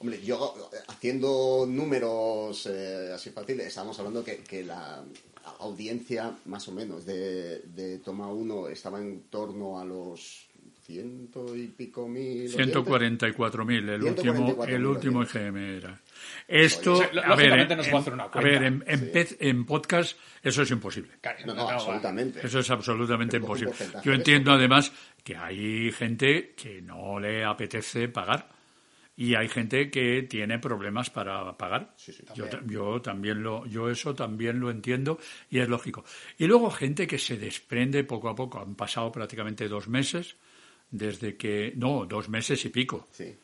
Hombre, yo haciendo números eh, así fáciles, estamos hablando que, que la audiencia más o menos de, de Toma 1 estaba en torno a los ciento y pico mil. oyentes. 144.000, el último, 144.000 el último. IGM era. Esto, Sí, a ver, no se puede hacer una a ver, en, en pez- en podcast eso es imposible. No, no, absolutamente. Eso es absolutamente imposible. Yo entiendo además que hay gente que no le apetece pagar y hay gente que tiene problemas para pagar. yo, yo también lo, yo eso también lo entiendo y es lógico. Y luego gente que se desprende poco a poco. Han pasado prácticamente dos meses desde que, no, dos meses y pico Sí.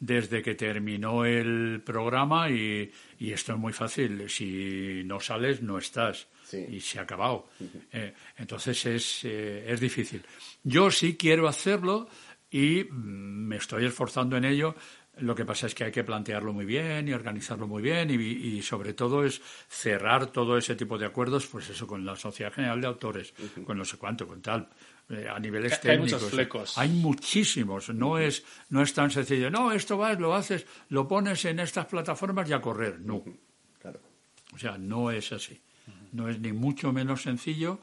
desde que terminó el programa y, y esto es muy fácil. Si no sales, no estás. Y se ha acabado. Eh, entonces es, eh, es difícil. Yo sí quiero hacerlo y mm, me estoy esforzando en ello. Lo que pasa es que hay que plantearlo muy bien y organizarlo muy bien y, y sobre todo es cerrar todo ese tipo de acuerdos, pues eso, con la Sociedad General de Autores, con no sé cuánto, con tal, eh, a niveles Que- que hay técnicos. muchos flecos. Hay muchísimos. No es, no es tan sencillo. No, esto vas, lo haces, lo pones en estas plataformas y a correr. No. Claro. O sea, no es así. No es ni mucho menos sencillo.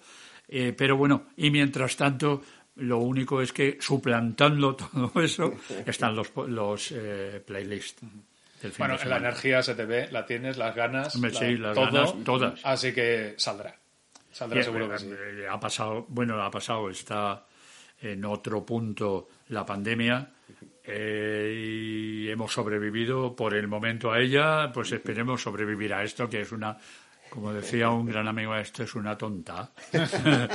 eh, pero bueno, y mientras tanto, lo único es que suplantando todo eso están los, los eh, playlists. del fin Bueno, de la energía se te ve, la tienes, las ganas, Hombre, la- sí, las todo, ganas, todas. Así que saldrá. Saldrá Que, seguro que eh, sí. eh, Ha pasado, bueno, ha pasado, está en otro punto la pandemia eh, y hemos sobrevivido por el momento a ella, pues esperemos sobrevivir a esto, que es una, como decía un gran amigo, esto es una tonta.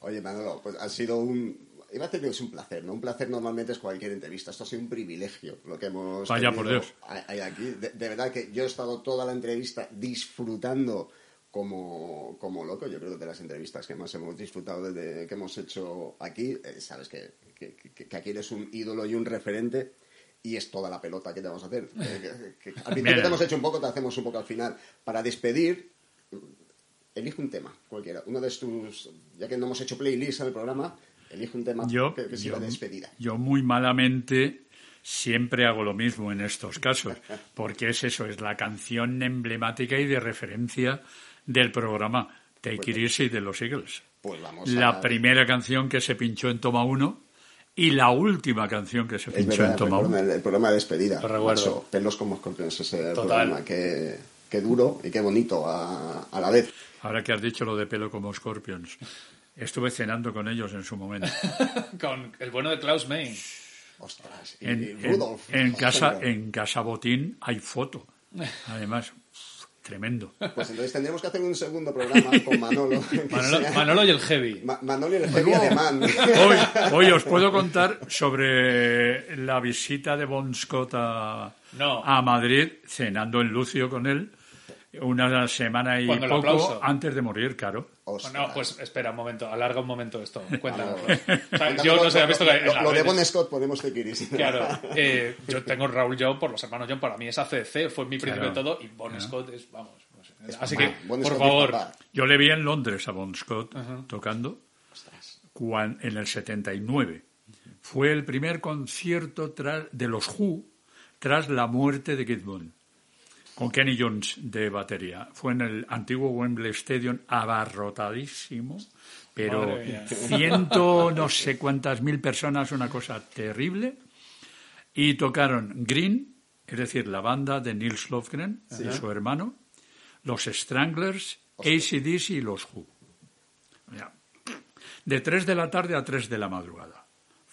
Oye, Manolo, pues ha sido un. Iba a decir que es un placer, ¿no? Un placer normalmente es cualquier entrevista. Esto ha sido un privilegio lo que hemos. Vaya, por Dios. aquí. De, de verdad que yo he estado toda la entrevista disfrutando como, como loco. Yo creo que de las entrevistas que más hemos disfrutado desde que hemos hecho aquí, eh, sabes que, que, que- que aquí eres un ídolo y un referente. Y es toda la pelota que te vamos a hacer. Eh, que- que al principio te hemos hecho un poco, te hacemos un poco al final. Para despedir, elige un tema, cualquiera. Uno de tus. Ya que no hemos hecho playlist en el programa, elige un tema Yo, que, que yo, sirva de despedida. yo muy malamente siempre hago lo mismo en estos casos, porque es eso, es la canción emblemática y de referencia del programa Take It Easy de los Eagles. Pues vamos La a... primera canción que se pinchó en Toma 1 y la última canción que se Es pinchó verdad, en Toma recuerdo 1. el, el programa de despedida. Lo recuerdo. Macho, pelos como escorpiones ese Total. programa. Qué, qué duro y qué bonito a, a la vez. Ahora que has dicho lo de pelo como Scorpions, estuve cenando con ellos en su momento. Con el bueno de Klaus Main. Ostras. Y, En, y en- Rudolf. en casa, en casa Botín hay foto. Además, tremendo. Pues entonces tendremos que hacer un segundo programa con Manolo. Manolo, sea- Manolo y el Heavy. Ma- Manolo y el jefe alemán. Hoy, hoy os puedo contar sobre la visita de Bon Scott a, No. a Madrid, cenando en Lucio con él, una semana y Cuando poco aplauso. antes de morir, claro. Ostras. No, pues espera un momento, alarga un momento esto. Cuéntanos. Vale. O sea, yo no sé, he visto que. Lo, de Bon Scott podemos seguir. Claro, eh, yo tengo Raúl John por los hermanos John, para mí es ACC, fue mi Claro. principio de todo, y Bon Scott es, vamos, no sé. Así que, Bon por Scott favor. Yo le vi en Londres a Bon Scott tocando cuan- en el 79. Fue el primer concierto tras- de los Who tras la muerte de Kid Moon, con Kenny Jones de batería. Fue en el antiguo Wembley Stadium abarrotadísimo, pero ciento no sé cuántas mil personas, una cosa terrible. Y tocaron Green, es decir, la banda de Nils Lofgren, de su hermano, los Stranglers, ACDC y los Who. Ya. De 3 de la tarde a 3 de la madrugada.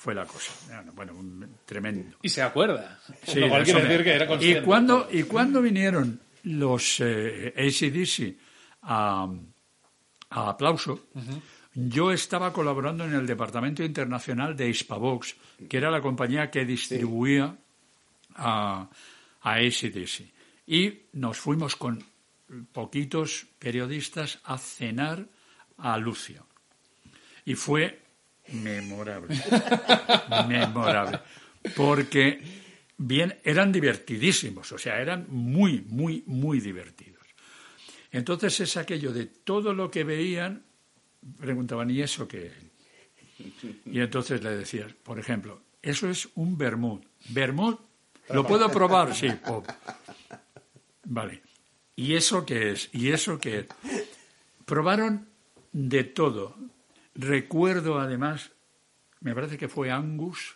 Fue la cosa. Bueno, un- tremendo. y se acuerda. Sí, Lo cual eso quiere decir que era consciente. ¿Y cuando, y cuando vinieron los eh, ACDC a, a aplauso, yo estaba colaborando en el departamento internacional de Hispavox, que era la compañía que distribuía a, a ACDC. Y nos fuimos con poquitos periodistas a cenar a Lucio. Y fue memorable. memorable. Porque bien, eran divertidísimos, o sea, eran muy, muy, muy divertidos. Entonces es aquello de todo lo que veían, preguntaban, ¿y eso qué? Y entonces le decías, por ejemplo, eso es un vermut. ¿Vermut? ¿Lo puedo probar? Sí. pop. Vale. ¿Y eso qué es? ¿Y eso qué es? Probaron de todo. Recuerdo además, me parece que fue Angus,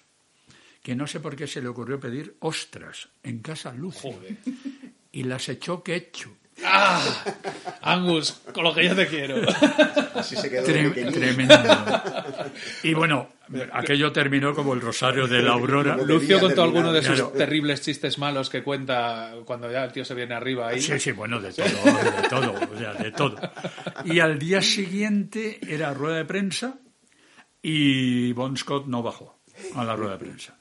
que no sé por qué se le ocurrió pedir ostras en casa Lucio. Y las echó ketchup. Angus, con lo que yo te quiero. Así se quedó Tre- tremendo. Y bueno, aquello terminó como el rosario de la aurora. Lucio contó alguno de sus Claro. terribles chistes malos que cuenta cuando ya el tío se viene arriba ahí. Sí, sí, bueno, de todo, de todo, o sea, de todo. Y al día siguiente era rueda de prensa y Bon Scott no bajó a la rueda de prensa.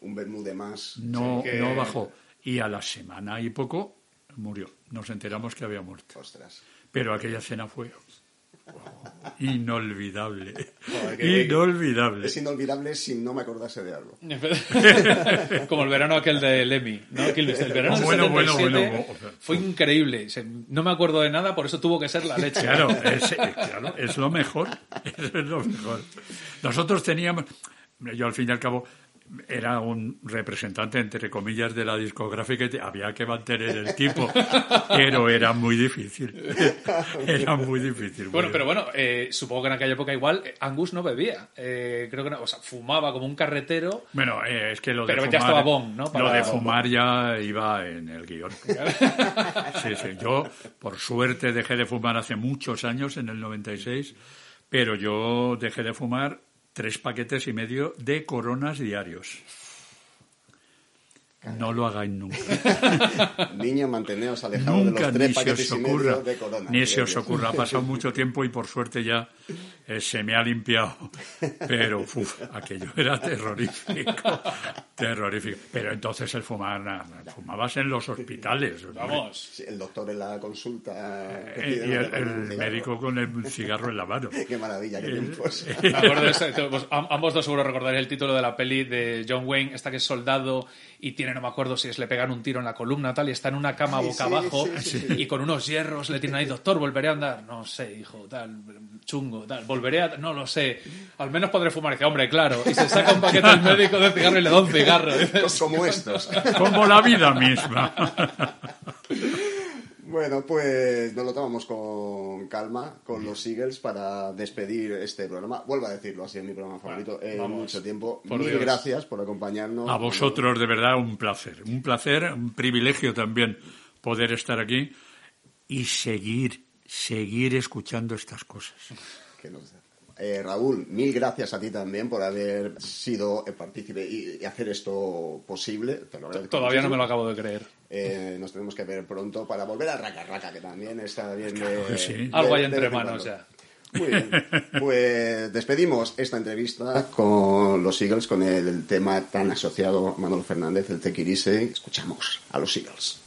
Un Bermude más. No, que- no bajó. Y a la semana y poco murió. Nos enteramos que había muerto. Ostras. Pero aquella cena fue inolvidable. Joder, Inolvidable. Es inolvidable si no me acordase de algo. Como el verano aquel de Lemmy, ¿no? Que el, verano Bueno, bueno, 77 bueno, bueno. fue increíble. No me acuerdo de nada, por eso tuvo que ser la leche. Claro, es, eh, claro, es lo mejor. Es lo mejor. Nosotros teníamos, yo al fin y al cabo era un representante, entre comillas, de la discográfica y había que mantener el tipo, pero era muy difícil. Era muy difícil. Bueno, muy pero bueno, eh, supongo que en aquella época igual eh, Angus no bebía. Eh, creo que no, o sea, fumaba como un carretero. Bueno, eh, es que lo de Pero fumar, ya estaba Bon, ¿no? Para- Lo de fumar ya iba en el guion. Sí, sí. Yo, por suerte, dejé de fumar hace muchos años, en el 96, pero yo dejé de fumar tres paquetes y medio de coronas diarios. No lo hagáis nunca. Niños, manteneos alejados de los tres ni se paquetes os y medio ocurra. de corona. Ni se os ocurra. Ha pasado mucho tiempo y por suerte ya eh, se me ha limpiado. Pero uf, aquello era terrorífico. Terrorífico. Pero entonces el fumar, nada, fumabas en los hospitales. Vamos. Sí, El doctor en la consulta. Eh, y el, médico con el cigarro en la mano. Qué maravilla, qué tiempos. Eso, pues, am- ambos dos seguro recordaréis el título de la peli de John Wayne, esta que es soldado y tiene no me acuerdo si es le pegan un tiro en la columna tal, y está en una cama boca abajo y con unos hierros le tienen ahí, doctor, volveré a andar. No sé, hijo, tal, chungo, tal, volveré a. No lo sé. Al menos podré fumar. Y dice, hombre, claro. Y se saca un paquete al médico de cigarro y le da un cigarro. Como estos. Como la vida misma. Bueno, pues nos lo tomamos con calma, con los Eagles, para despedir este programa. Vuelvo a decirlo, ha sido mi programa favorito en mucho tiempo. Mil gracias por acompañarnos. A vosotros, de verdad, un placer. Un placer, un privilegio también poder estar aquí y seguir, seguir escuchando estas cosas. Que nos eh, Raúl, mil gracias a ti también por haber sido partícipe y, hacer esto posible. Todavía no me lo acabo de creer. Eh, nos tenemos que ver pronto para volver a Raca Raca, que también está bien Algo hay entre manos ya. Muy bien. Pues despedimos esta entrevista con los Eagles, con el tema tan asociado a Manuel Fernández, el Tequirise. Escuchamos a los Eagles.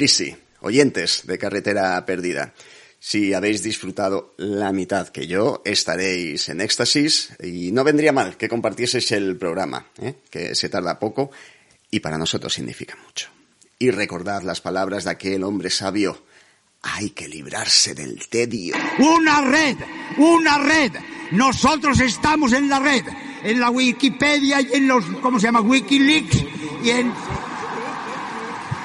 Easy, oyentes de Carretera Perdida. Si habéis disfrutado la mitad que yo, estaréis en éxtasis y no vendría mal que compartieseis el programa, ¿eh? que se tarda poco y para nosotros significa mucho. Y recordad las palabras de aquel hombre sabio. Hay que librarse del tedio. Una red, una red. Nosotros estamos en la red, en la Wikipedia y en los, ¿cómo se llama? Wikileaks y en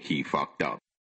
He fucked up.